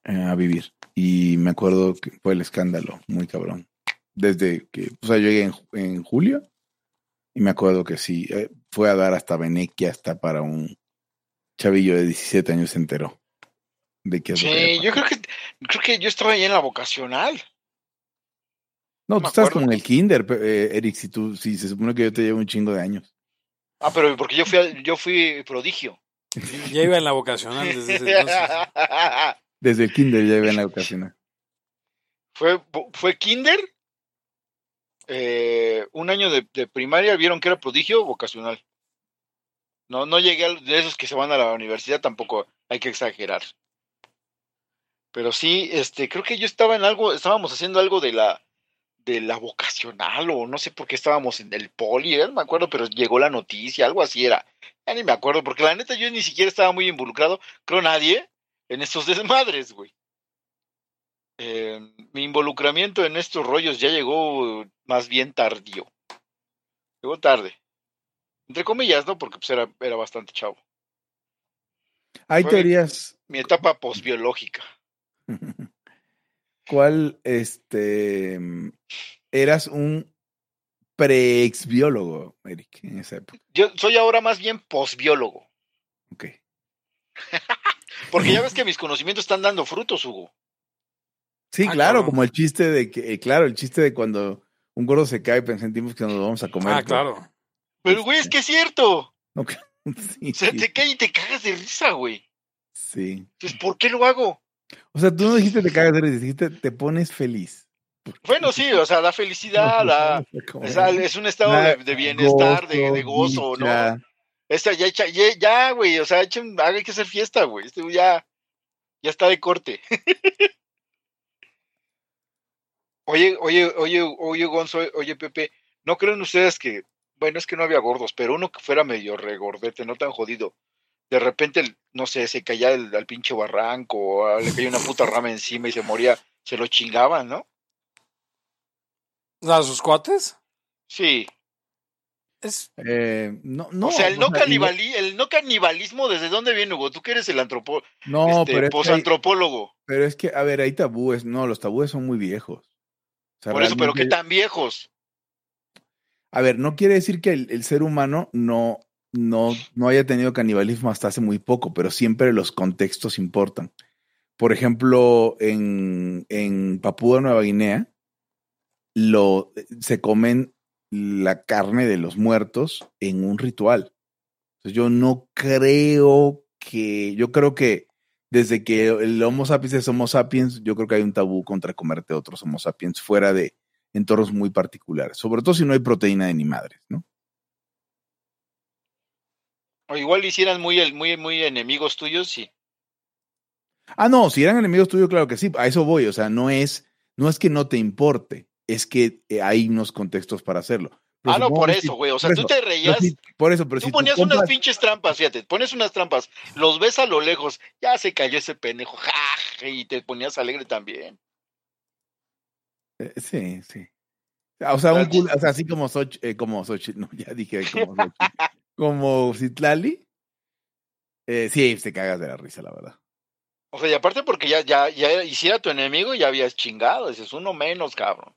eh, a vivir y me acuerdo que fue el escándalo muy cabrón. Desde que, o sea, yo llegué en, en julio y me acuerdo que sí, eh, fue a dar hasta Venequia, hasta para un chavillo de 17 años se enteró de que Sí, yo creo que creo que yo estaba ahí en la vocacional. No, no tú estás como en el kinder, eh, Eric, si tú, si se supone que yo te llevo un chingo de años. Ah, pero porque yo fui yo fui prodigio. Ya iba en la vocacional desde ese entonces. Desde el kinder ya iba en la ocasión. fue, fue kinder, eh, un año de, primaria, vieron que era prodigio vocacional. No, no llegué a de esos que se van a la universidad, tampoco hay que exagerar. Pero sí, este, creo que yo estaba en algo, estábamos haciendo algo de la, de la vocacional, o no sé por qué estábamos en el poli, ¿eh? no me acuerdo, pero llegó la noticia, algo así era. Ya ni me acuerdo, porque la neta yo ni siquiera estaba muy involucrado, creo nadie, en estos desmadres, güey. Eh, mi involucramiento en estos rollos ya llegó más bien tardío. Llegó tarde. Entre comillas, ¿no? Porque pues era, era bastante chavo. Hay Fue- teorías. Mi etapa posbiológica. ¿Cuál, este, eras un pre-exbiólogo, Eric, en esa época? Yo soy ahora más bien posbiólogo. Ok. Porque ya ves que mis conocimientos están dando frutos, Hugo. Sí, Ah, claro, cabrón. como el chiste de que, eh, claro, el chiste de cuando un gordo se cae, pues sentimos que nos lo vamos a comer. Ah, claro. Pero, güey, es que es cierto. ok. Sí, O sea, sí, te cae y te cagas de risa, güey. sí. Entonces, ¿por qué lo hago? O sea, tú no dijiste te cagas de risa, dijiste te pones feliz. Bueno, sí, o sea, la felicidad, la, o sea, es un estado de, de bienestar, de, de gozo, ¿no? Esta ya, echa- ya, ya, güey, o sea, echen- hay que hacer fiesta, güey. Este ya, ya está de corte. oye, oye, oye, oye, Gonzo, oye, Pepe, ¿no creen ustedes que, bueno, es que no había gordos, pero uno que fuera medio regordete, no tan jodido, de repente, no sé, se caía el, al pinche barranco, o le caía una puta rama encima y se moría, se lo chingaban, ¿no? ¿A sus cuates? Sí. Es, Eh, no, no, o sea, el no, canibali- el no canibalismo, ¿desde dónde viene, Hugo? Tú que eres el antropo No, este, pero, es que hay- posantropólogo. pero es que, a ver, hay tabúes. No, los tabúes son muy viejos. Sea, Por eso, pero ¿qué tan viejos? A ver, no quiere decir que el, el ser humano no, no, no haya tenido canibalismo hasta hace muy poco, pero siempre los contextos importan. Por ejemplo, en, en Papúa Nueva Guinea, lo, se comen la carne de los muertos en un ritual. Entonces, yo no creo que, yo creo que desde que el Homo sapiens es Homo sapiens, yo creo que hay un tabú contra comerte otros Homo sapiens fuera de entornos muy particulares, sobre todo si no hay proteína de ni madres, ¿no? O igual hicieran muy, muy, muy enemigos tuyos, sí. Ah, no, si eran enemigos tuyos, claro que sí, a eso voy, o sea, no es, no es que no te importe, es que eh, hay unos contextos para hacerlo. Ah, no, por eso, güey. O sea, tú te reías, por eso, pero tú si tú ponías unas pinches trampas, fíjate, pones unas trampas, los ves a lo lejos, ya se cayó ese pendejo, ja, y te ponías alegre también. Eh, Sí, sí. O sea, un culo- o sea, así como Soch, eh, como Xochitl, no, ya dije como Xochitl, como Citlali. Eh, sí, te cagas de la risa, la verdad. O sea, y aparte porque ya, ya, ya hiciera tu enemigo, ya habías chingado, dices uno menos, cabrón.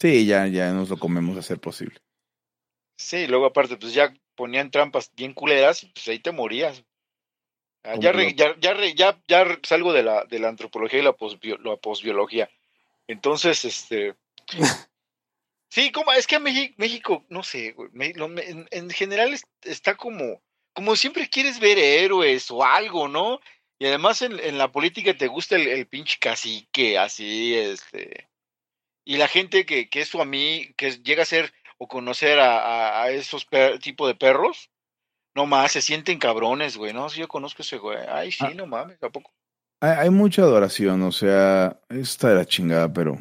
Sí, ya, ya nos lo comemos a ser posible. Sí, luego aparte, pues ya ponían trampas bien culeras, y pues ahí te morías. Ah, ya, re- ya, ya, re- ya, ya salgo de la, de la antropología y la, posbio- la posbiología. Entonces, este. Sí, como, es que México, México no sé, güey, me- lo- me- en, en general es- está como, como siempre quieres ver héroes o algo, ¿no? Y además en, en la política te gusta el, el pinche cacique, así, este. Y la gente que, que es su amigo, que llega a ser o conocer a, a, esos per- tipo de perros, no más, se sienten cabrones, güey, ¿no? Si yo conozco a ese güey, ay, sí, Ah. no mames, tampoco. Hay, hay mucha adoración, o sea, está de la chingada, pero.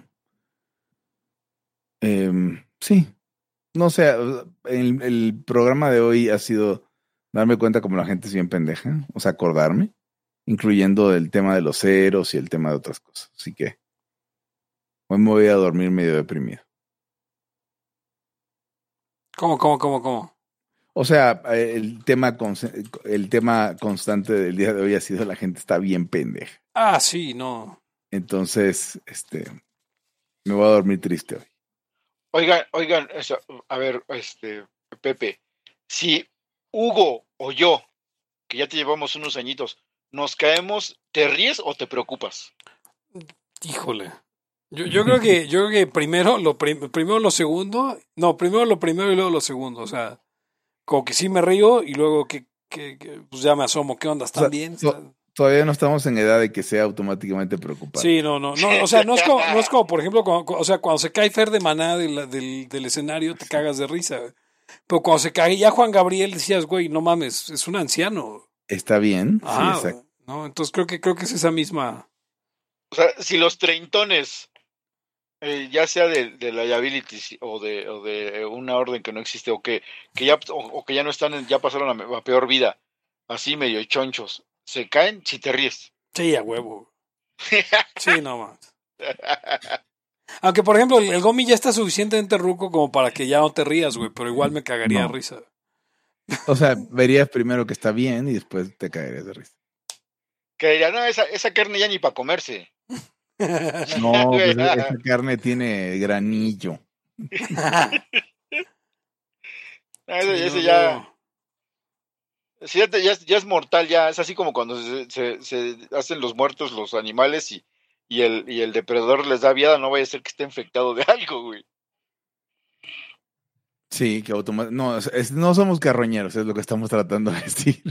em, sí. No sé, el, el programa de hoy ha sido darme cuenta como la gente es bien pendeja, o sea, acordarme, incluyendo el tema de los ceros y el tema de otras cosas. Así que hoy me voy a dormir medio deprimido. ¿Cómo, cómo, cómo, cómo? O sea, eh, el tema, el tema constante del día de hoy ha sido la gente está bien pendeja. Ah, sí, no. Entonces, este, me voy a dormir triste hoy. Oigan, oigan, eso, a ver, este, Pepe, si Hugo o yo, que ya te llevamos unos añitos, nos caemos, ¿te ríes o te preocupas? Híjole. Yo, yo creo que, yo creo que primero lo prim- primero lo segundo, no, primero lo primero y luego lo segundo, o sea, como que sí me río y luego que, que, que, pues ya me asomo, ¿qué onda? ¿Están O sea, bien? to- Todavía no estamos en edad de que sea automáticamente preocupante. Sí, no, no, no, o sea, no es como, no es como por ejemplo, cuando, o sea, cuando se cae Fer de Maná de la- del, del escenario, te cagas de risa. güey. Pero cuando se cae ya Juan Gabriel, decías, güey, no mames, es un anciano. ¿Está bien? Ajá, sí, exacto. ¿no? Entonces creo que, creo que es esa misma. O sea, si los treintones, eh, ya sea de, de liabilities o de, o de una orden que no existe o que, que ya o, o que ya no están, en- ya pasaron a, peor vida, así medio chonchos, se caen si te ríes. Sí, a huevo. Sí, no más. Aunque, por ejemplo, el, el Gomi ya está suficientemente ruco como para que ya no te rías, güey, pero igual me cagaría de No. risa. O sea, verías primero que está bien y después te caerías de risa. que diría, no, esa, esa carne ya ni para comerse. No, pues esa carne tiene granillo. No, ese, Sí, ese ya, ya, es- ya es mortal, ya es así como cuando se, se- se hacen los muertos los animales y, y, el, y el depredador les da vida, no vaya a ser que esté infectado de algo, güey. Sí, que automáticamente. No, es- no somos carroñeros, es lo que estamos tratando de decir.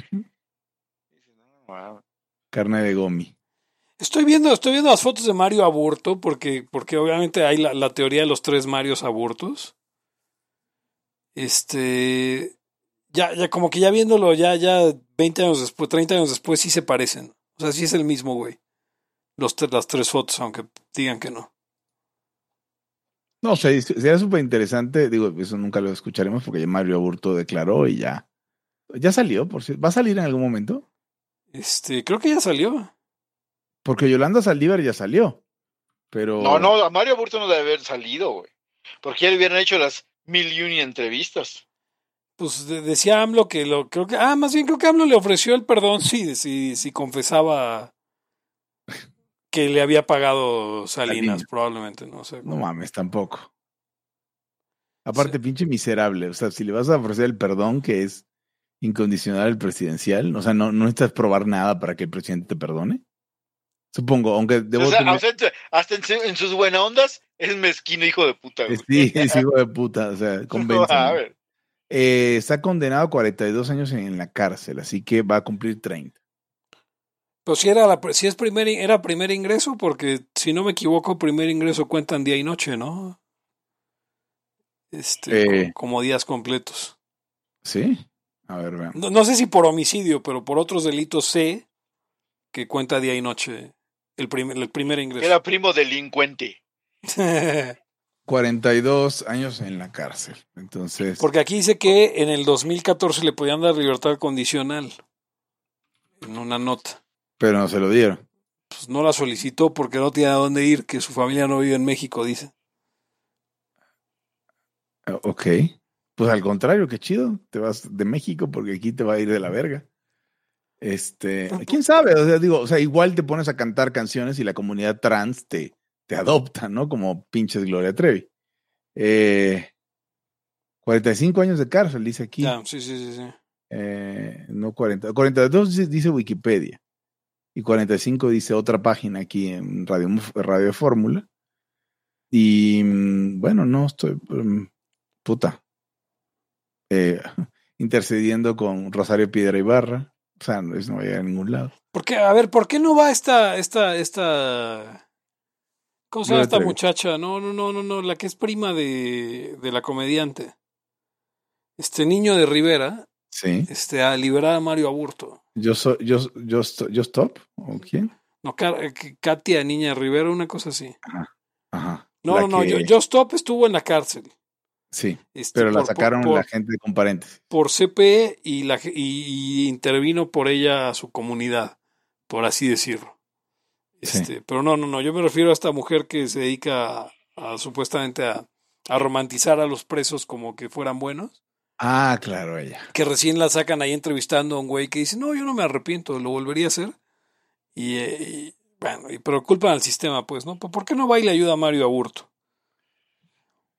Carne de gomi. Estoy viendo, estoy viendo las fotos de Mario aburto, porque, porque obviamente hay la, la teoría de los tres Marios aburtos. Este. Ya, ya, como que ya viéndolo, ya, ya 20 años después, 30 años después, sí se parecen. O sea, sí es el mismo, güey. Los, tre- las tres fotos, aunque digan que no. No, sé, sería súper interesante. Digo, eso nunca lo escucharemos porque ya Mario Aburto declaró y ya. Ya salió, por cierto. ¿Va a salir en algún momento? Este, creo que ya salió. Porque Yolanda Saldívar ya salió. Pero. No, no, a Mario Aburto no debe haber salido, güey. Porque ya le hubieran hecho las mil y entrevistas. Pues de- decía AMLO que lo, creo que, ah, más bien creo que AMLO le ofreció el perdón, sí, si, si confesaba que le había pagado Salinas, probablemente, no sé. No mames, tampoco. Aparte, pinche miserable. O sea, si le vas a ofrecer el perdón que es incondicional al presidencial, o sea, no, no necesitas probar nada para que el presidente te perdone. Supongo, aunque debo o sea, tener- o sea, hasta en, su- en sus buenas ondas es mezquino hijo de puta, güey. Sí, es hijo de puta, o sea, a ver. Eh, está condenado a 42 años en, en la cárcel, así que va a cumplir 30. Pues si era la, si es primer, era primer ingreso, porque si no me equivoco, primer ingreso cuentan día y noche, ¿no? Este, Eh. como, como días completos. ¿Sí? A ver, veamos. No, no sé si por homicidio, pero por otros delitos sé que cuenta día y noche el primer, el primer ingreso. Era primo delincuente. 42 años en la cárcel. Entonces, Porque aquí dice que en el 2014 le podían dar libertad condicional. En una nota. pero no se lo dieron. Pues no la solicitó porque no tiene a dónde ir, que su familia no vive en México, dice. Eh, Ok. Pues al contrario, qué chido. Te vas de México porque aquí te va a ir de la verga. Este, quién sabe, o sea, digo, o sea, igual te pones a cantar canciones y la comunidad trans te, te adopta, ¿no? Como pinches Gloria Trevi. Eh, 45 años de cárcel, dice aquí. Ya, sí, sí, sí, sí. Eh, no 40. 42 dice, dice Wikipedia. Y 45 dice otra página aquí en Radio, Radio Fórmula. Y mm, bueno, no estoy. mm, puta. Eh, intercediendo con Rosario Piedra Ibarra. O sea, no, no va a llegar a ningún lado. ¿Por qué? A ver, ¿por qué no va esta, esta, esta, ¿cómo se llama esta muchacha? No, no, no, no, no, la que es prima de, de la comediante. Este niño de Rivera, Sí. este, a liberar a Mario Aburto. Yo soy. Yo, yo, yo stop. ¿O quién? No, eh, Katia Niña de Rivera, una cosa así. Ajá. No, La no, no, que- yo, yo Stop estuvo en la cárcel. Sí. Este, Pero la por- sacaron por, la gente con paréntesis. por CPE y, la, y, y intervino por ella a su comunidad, por así decirlo. Sí. Este, Pero no, no, no, yo me refiero a esta mujer que se dedica a, a, supuestamente a, a romantizar a los presos como que fueran buenos, Ah, claro, ella. que recién la sacan ahí entrevistando a un güey que dice, no, yo no me arrepiento, lo volvería a hacer. Y, eh, y, bueno, y, pero culpan al sistema, pues, ¿no? ¿Por qué no va y le ayuda a Mario Aburto?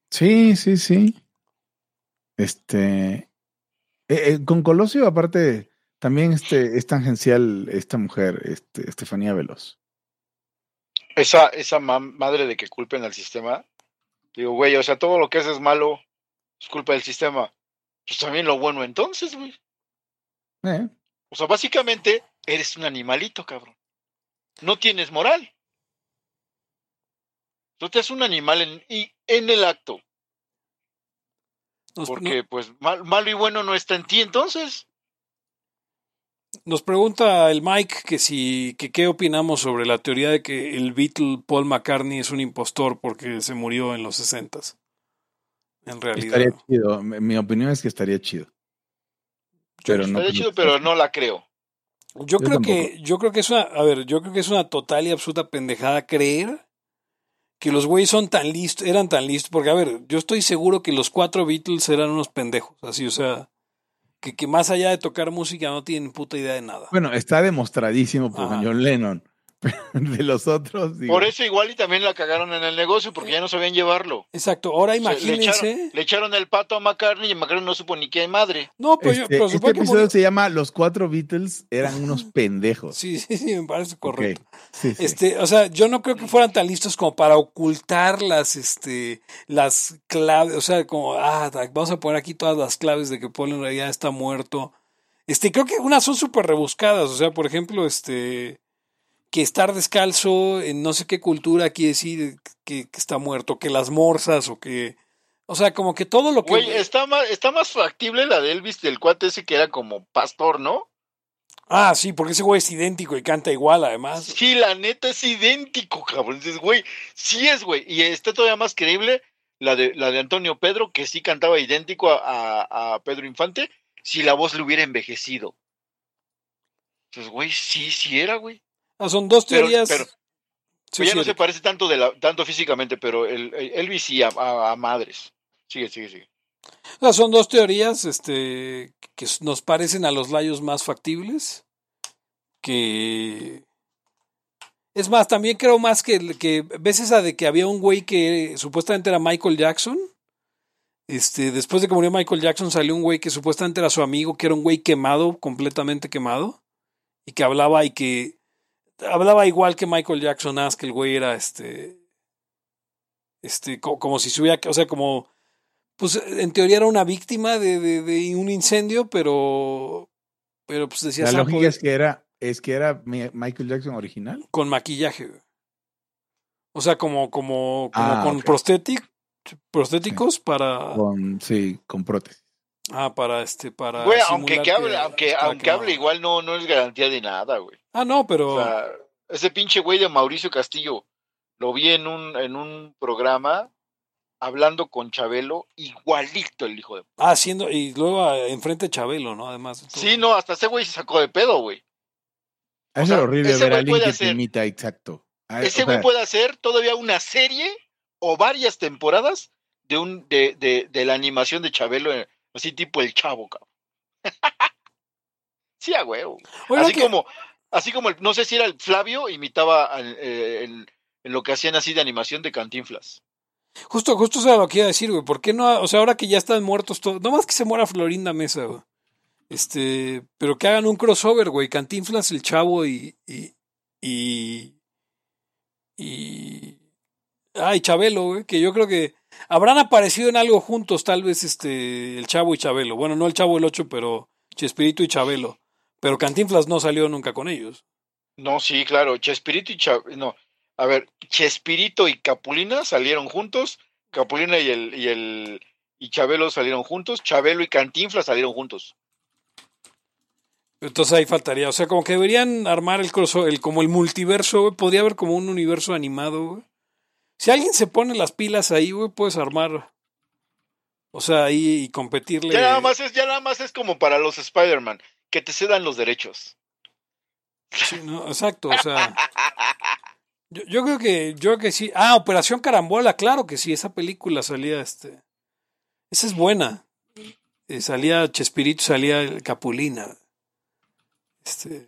Sí, sí, sí. Este. eh, eh, con Colosio, aparte, también este, es tangencial esta mujer, este, Estefanía Veloz. Esa, esa madre de que culpen al sistema. Digo, güey, o sea, todo lo que haces malo es culpa del sistema. Pues también lo bueno entonces, güey. Eh, O sea, básicamente eres un animalito, cabrón. No tienes moral. Tú te es un animal en, y en el acto. Nos, Porque, pues, mal- malo y bueno no está en ti, entonces. Nos pregunta el Mike que si que qué opinamos sobre la teoría de que el Beatle Paul McCartney es un impostor porque se murió en los 60 En realidad. estaría chido. Mi, mi opinión es que estaría chido. Pero no. Estaría chido, pero no la creo. Yo, Yo creo tampoco. que yo creo que es una, a ver, yo creo que es una total y absoluta pendejada creer que los güeyes son tan listos, eran tan listos, porque a ver, yo estoy seguro que los cuatro Beatles eran unos pendejos, así, o sea, que, que más allá de tocar música no tienen puta idea de nada. Bueno, está demostradísimo por Ajá. John Lennon. De los otros. digo, Por eso igual y también la cagaron en el negocio, porque ya no sabían llevarlo. Exacto, ahora O sea, le, imagínense. echaron, le echaron el pato a McCartney y McCartney no supo ni qué madre. No, pero, yo, este, pero este supongo que episodio murió- se llama Los cuatro Beatles eran unos pendejos. Sí, sí, sí, me parece correcto. Sí, sí. Este, o sea, yo no creo que fueran tan listos como para ocultar las, este, las claves, o sea, como, ah, vamos a poner aquí todas las claves de que Paul en realidad está muerto. Este, creo que unas son súper rebuscadas, o sea, por ejemplo, este, que estar descalzo en no sé qué cultura quiere decir que, que está muerto, que las morsas o que, o sea, como que todo lo que... Güey, está más, está más factible la de Elvis del cuate ese que era como pastor, ¿no? Ah, sí, porque ese güey es idéntico y canta igual, además. Sí, la neta es idéntico, cabrón. Dices, güey, sí es, güey. Y está todavía más creíble la de, la de Antonio Pedro, que sí cantaba idéntico a, a- a Pedro Infante. si la voz le hubiera envejecido. Pues, güey, sí, sí era, güey. Ah, son dos teorías. pero- Sí, Pues ya sí, no se parece tanto de la, tanto físicamente, pero el, el- Elvis sí a, a- a madres. Sigue, sigue, sigue. O sea, son dos teorías este, que nos parecen a los layos más factibles. Que. Es más, también creo más que, que ves esa de que había un güey que supuestamente era Michael Jackson. Este, después de que murió Michael Jackson salió un güey que supuestamente era su amigo, que era un güey quemado, completamente quemado. Y que hablaba y que hablaba igual que Michael Jackson, más que el güey era este. Este, co- como si se hubiera, o sea, como pues en teoría era una víctima de, de- de un incendio, pero, pero pues decía La "Ah, lógica es que era, es que era Mi- Michael Jackson original. con maquillaje. O sea, como, como, como Ah, con ok. prostétic- prostéticos para, Con, sí, con prótesis. Ah, para este, para. Güey, aunque, que hable, que aunque, aunque hable igual no, no es garantía de nada, güey. Ah, no, pero. O sea, ese pinche güey de Mauricio Castillo, lo vi en un, en un programa hablando con Chabelo, igualito el hijo de... ah, haciendo, y luego ah, enfrente de Chabelo, ¿no? Además. todo. Sí, no, hasta ese güey se sacó de pedo, güey. O Es sea, horrible ese ver a güey alguien puede que hacer- te imita exacto. Ah, Ese o güey sea, puede hacer todavía una serie o varias temporadas de un de, de, de la animación de Chabelo, eh, así tipo el chavo, cabrón. sí, a huevo. Así que- como, así como el, no sé si era el Flavio, imitaba al, eh, el- en lo que hacían así de animación de Cantinflas. Justo, justo eso era lo que iba a decir, güey. ¿Por qué no? O sea, ahora que ya están muertos todos. No más que se muera Florinda Mesa, güey. Este. Pero que hagan un crossover, güey. Cantinflas, el chavo y. Y. Y. y ah, y Chabelo, güey. Que yo creo que habrán aparecido en algo juntos, tal vez, este. El chavo y Chabelo. Bueno, no el chavo el 8, pero Chespirito y Chabelo. Pero Cantinflas no salió nunca con ellos. No, sí, claro, Chespirito y Chabelo, no, a ver, Chespirito y Capulina salieron juntos, Capulina y el, y el, y Chabelo salieron juntos, Chabelo y Cantinflas salieron juntos. Entonces ahí faltaría. O sea, como que deberían armar el crossover, el, como el multiverso, güey. Podría haber como un universo animado, güey. Si alguien se pone las pilas ahí, güey, puedes armar. O sea, ahí y competirle. Ya nada más es, ya nada más es como para los Spider-Man, que te cedan los derechos. Sí, no, exacto, o sea. Yo, yo creo que, yo creo que sí. Ah, Operación Carambola, claro que sí. Esa película salía, este. Esa es buena. Eh, salía Chespirito, salía el Capulina. Este.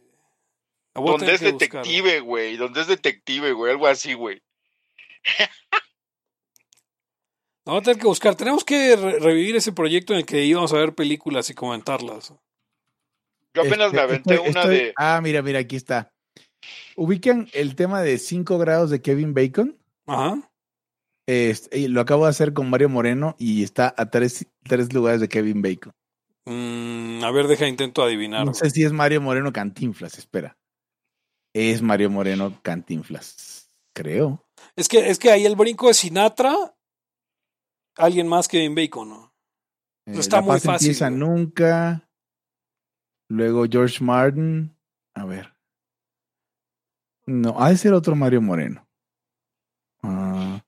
Donde es detective, güey, donde es detective, güey, algo así, güey. No, voy a tener que buscar. Tenemos que re- revivir ese proyecto en el que íbamos a ver películas y comentarlas. Yo apenas este, me aventé estoy- una estoy- de... Ah, mira, mira, aquí está. ¿Ubican el tema de 5 grados de Kevin Bacon? Ajá. Este, lo acabo de hacer con Mario Moreno y está a tres, tres lugares de Kevin Bacon. Mm, a ver, deja, intento adivinar. No sé si es Mario Moreno Cantinflas, espera. Es Mario Moreno Cantinflas, creo. Es que, es que ahí el brinco de Sinatra, alguien más que en Bacon, ¿no? Eh, Está La muy Paz fácil, Empieza güey. nunca. Luego George Martin. A ver. No, ha de ser otro Mario Moreno. Ah.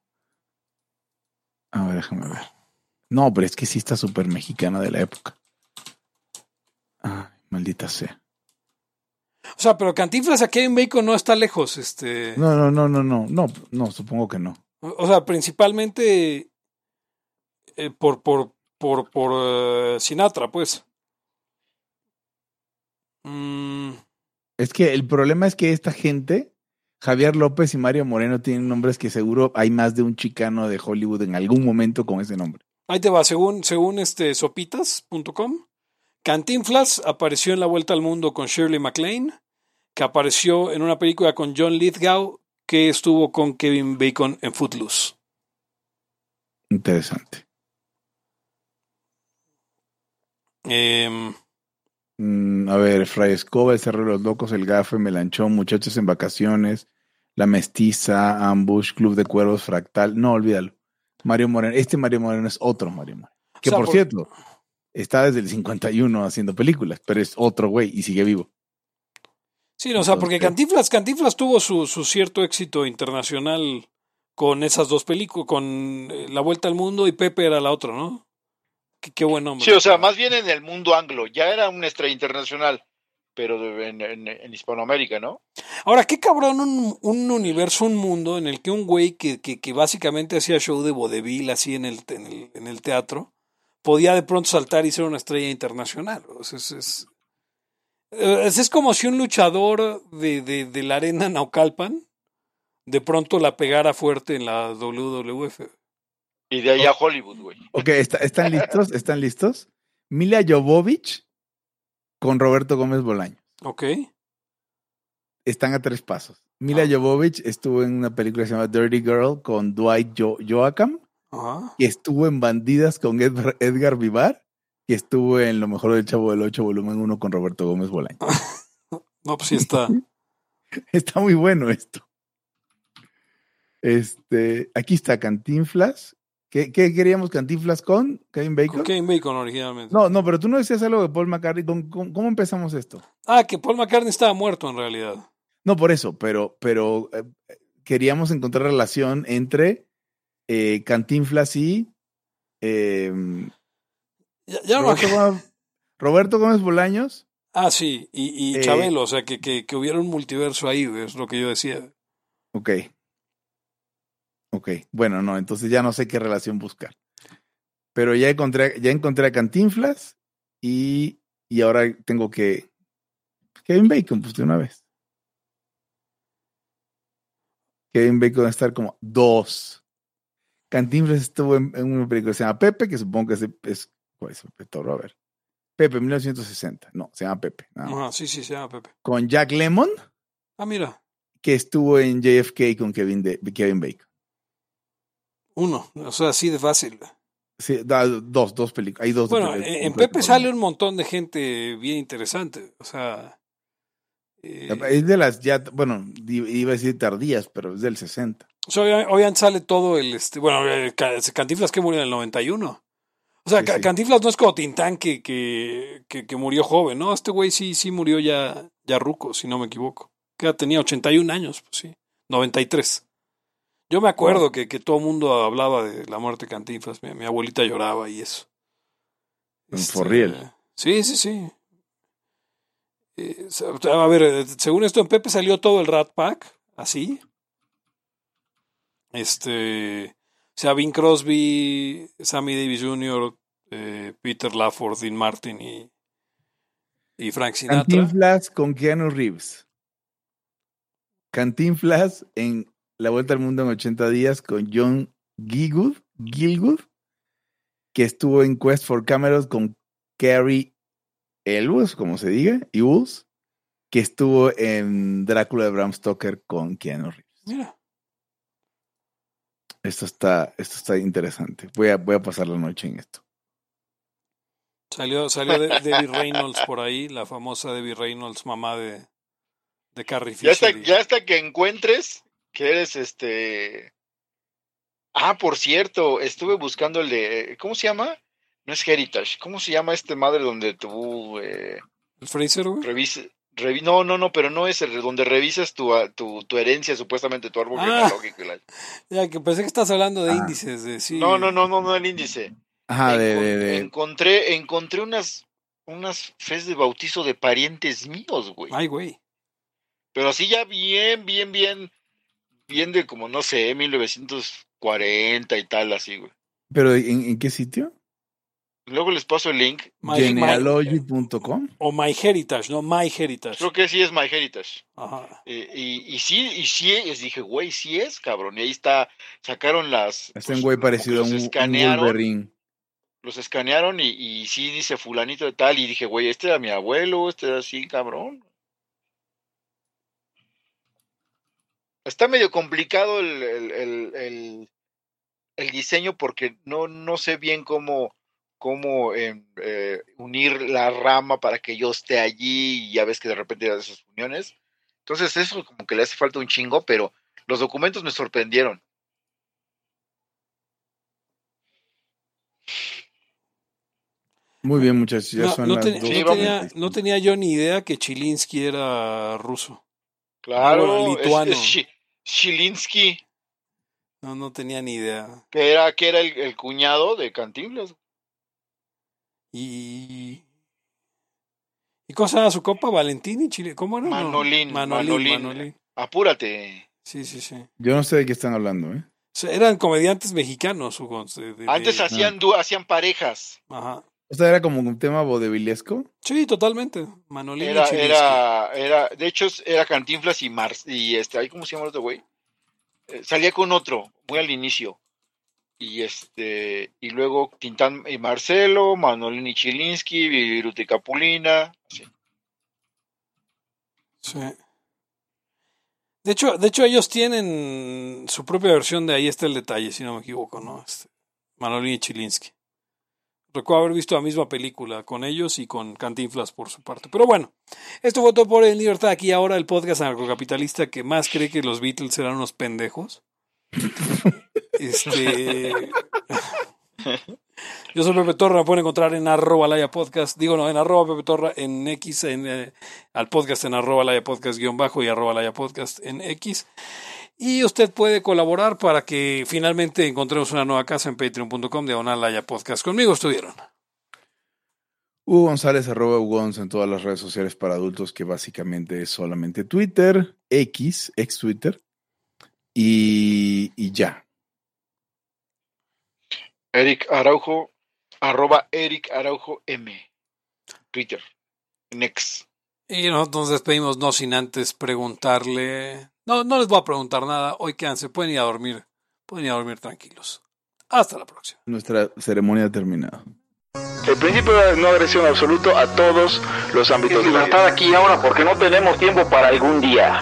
a ver, déjame ver. No, pero es que sí está súper mexicana de la época. Ay, maldita sea. O sea, pero Cantinflas a Kevin Bacon no está lejos, este. No, no, no, no, no, no, no, supongo que no. O sea, principalmente eh, por, por, por, por eh, Sinatra, pues. Mm, Es que el problema es que esta gente, Javier López y Mario Moreno, tienen nombres que seguro hay más de un chicano de Hollywood en algún momento con ese nombre. ahí te va, según, según este sopitas.com, Cantinflas apareció en La Vuelta al Mundo con Shirley MacLaine, que apareció en una película con John Lithgow, que estuvo con Kevin Bacon en Footloose. Interesante. Em, Mm, a ver, Fray Escoba, El Cerro de los Locos, El Gafe, Melanchón, Muchachos en Vacaciones, La Mestiza, Ambush, Club de Cuervos, Fractal. No, olvídalo. Mario Moreno. Este Mario Moreno es otro Mario Moreno. Que O sea, por, por- cierto, está desde el 51 haciendo películas, pero es otro güey y sigue vivo. Sí, no, o sea, porque Cantinflas, Cantinflas tuvo su, su cierto éxito internacional con esas dos películas, con eh, La Vuelta al Mundo y Pepe era la otra, ¿no? Qué, qué buen nombre. Sí, o sea, más bien en el mundo anglo. Ya era una estrella internacional, pero en, en- en Hispanoamérica, ¿no? Ahora, qué cabrón un, un universo, un mundo en el que un güey que, que, que básicamente hacía show de vodevil así en el, en el, en el teatro, podía de pronto saltar y ser una estrella internacional. O sea, es, es, eh, es- es como si un luchador de, de, de la arena Naucalpan de pronto la pegara fuerte en la WWF. Y de ahí a Hollywood, güey. Ok, está- ¿están listos? ¿Están listos? Mila Jovovich con Roberto Gómez Bolaño. ¿Ok? Están a tres pasos. Mila Ah. Jovovich estuvo en una película que se llama Dirty Girl con Dwight Jo- Joachim, Ajá. que estuvo en Bandidas con Edgar, Edgar Vivar, y estuvo en Lo mejor del Chavo del Ocho, volumen 1 con Roberto Gómez Bolaño. No, pues sí está. Está muy bueno esto. Este, aquí está Cantinflas. ¿Qué, qué queríamos Cantinflas con Kevin Bacon? Con Kevin Bacon originalmente. No, no, pero tú no decías algo de Paul McCartney. ¿Cómo, cómo- cómo empezamos esto? Ah, que Paul McCartney estaba muerto en realidad. No, por eso, pero, pero eh, queríamos encontrar relación entre eh, Cantinflas y eh, Ya, no Roberto, acuerdo. Gómez, Roberto Gómez Bolaños. Ah, sí, y, y Eh, Chabelo, o sea, que, que, que hubiera un multiverso ahí, es lo que yo decía. Ok. Ok. Bueno, no, entonces ya no sé qué relación buscar. Pero ya encontré, ya encontré a Cantinflas y, y ahora tengo que. Kevin Bacon, pues de una vez. Kevin Bacon va a estar como dos. Cantinflas estuvo en, en una película que se llama Pepe, que supongo que es, es ¿cuál es Toro? A ver. Pepe, 1960. No, se llama Pepe. Ajá, sí, sí, se llama Pepe. Con Jack Lemon, Ah, mira, que estuvo en JFK con Kevin, de, Kevin Bacon. uno, o sea, así de fácil. Sí, da- dos, dos películas. Hay dos. Bueno, películas en, en. Pepe sale un montón de gente bien interesante, o sea... eh, Es de las ya, bueno, iba a decir tardías, pero es del 60. O sea, obvia- obviamente sale todo el, este, bueno, eh, Ca- Cantinflas que murió en el 91. O sea, Sí, Ca- sí. Cantinflas no es como Tintán que, que, que, que murió joven, ¿no? Este güey sí, sí murió ya, ya ruco, si no me equivoco. Que ya tenía 81 años, pues sí, 93. Yo me acuerdo que, que todo el mundo hablaba de la muerte de Cantinflas, mi, mi abuelita lloraba y eso. Este, For real. Sí, sí, sí. Eh, a ver, eh, según esto en Pepe salió todo el Rat Pack, así. Este, o sea, Bing Crosby, Sammy Davis Jr., eh, Peter Lafford, Dean Martin y, y Frank Sinatra. Cantinflas con Keanu Reeves. Cantinflas en La Vuelta al Mundo en 80 días con John Gilgood, Gilgood que estuvo en Quest for Cameron con Carrie Elwes, como se diga, Ewells, que estuvo en Drácula de Bram Stoker con Keanu Reeves. Mira, Esto está, esto está interesante. Voy a, voy a pasar la noche en esto. salió, salió de- Debbie Reynolds por ahí, la famosa Debbie Reynolds, mamá de, de Carrie Ya hasta, Fisher. y- ya hasta que encuentres que eres este. Ah, por cierto, estuve buscando el de. ¿Cómo se llama? No es Heritage. ¿Cómo se llama este madre donde tú eh, ¿El Fraser, güey? revises? Revi- no, no, no, pero no es el donde revisas tu, a- tu, tu herencia, supuestamente tu árbol Ah. genealógico. y la- Ya, que pensé que estás hablando de Ah. índices, de sí. No, no, no, no, no el índice. Ajá, de, Encon- de, de- Encontré, encontré unas, unas fes de bautizo de parientes míos, güey. Ay, güey. Pero así ya bien, bien, bien, bien de como, no sé, 1940 y tal, así, güey. ¿Pero en, en qué sitio? Luego les paso el link. My- Genealogy.com. O MyHeritage, no MyHeritage. Creo que sí es MyHeritage. Ajá. Eh, y, y sí, y sí, es, dije, güey, sí es, cabrón. Y ahí está, sacaron las... Es pues, un güey parecido a los un, un escanearon, Wolverine. los escanearon y, y sí dice fulanito de tal. Y dije, güey, este era mi abuelo, este era así, cabrón. Está medio complicado el, el, el, el- el diseño porque no, no sé bien cómo, cómo em, eh, unir la rama para que yo esté allí y ya ves que de repente hay esas uniones. Entonces eso como que le hace falta un chingo, pero los documentos me sorprendieron. Muy bien, muchachos. Ya No, son no las ten- dos Sí, no tenía, no tenía yo ni idea que Chilinsky era ruso. Claro, bueno, lituano. es, Shilinsky, No, no tenía ni idea. que era, que era el, el cuñado de Cantinflas. Y. ¿Y cómo se llama su copa? ¿Valentini? Chile? ¿Cómo era? No. Manolín, Manolín, Manolín. Manolín. Apúrate. Sí, sí, sí. Yo no sé de qué están hablando, ¿eh? O sea, eran comediantes mexicanos, Hugo. de- de- Antes de- hacían, dú- hacían parejas. Ajá. O sea, era como un tema vodevilesco. Sí, totalmente. Manolín y Era, Chilinsky. era, era, de hecho, era Cantinflas y Mars, y este, ahí, ¿cómo se llama el otro güey? Eh, salía con otro, muy al inicio. Y este, y luego Tintán y Marcelo, Manolín y Chilinsky, Viruti Capulina. Sí. De hecho, de hecho, ellos tienen su propia versión de ahí está el detalle, si no me equivoco, ¿no? Este, Manolín y Chilinsky. Recuerdo haber visto la misma película con ellos y con Cantinflas por su parte. Pero bueno, esto fue todo por En Libertad. Aquí ahora el podcast anarcocapitalista que más cree que los Beatles eran unos pendejos. Este. Yo soy Pepe Torra, me pueden encontrar en arroba laya podcast, digo no, en arroba Pepe Torra, en X, en, eh, al podcast en arroba laya podcast guion bajo y arroba laya podcast en X. Y usted puede colaborar para que finalmente encontremos una nueva casa en patreon.com diagonal laya podcast. Conmigo estuvieron. Hugo González, arroba Hugo en todas las redes sociales para adultos, que básicamente es solamente Twitter, X, ex Twitter, y, y ya. Eric Araujo, arroba Eric Araujo M. Twitter. Next. Y nosotros nos despedimos no sin antes preguntarle. No, no les voy a preguntar nada. Hoy quédense, pueden ir a dormir. Pueden ir a dormir tranquilos. Hasta la próxima. Nuestra ceremonia ha terminado. El principio de no agresión absoluto a todos los ámbitos vida. libertad aquí y ahora porque no tenemos tiempo para algún día.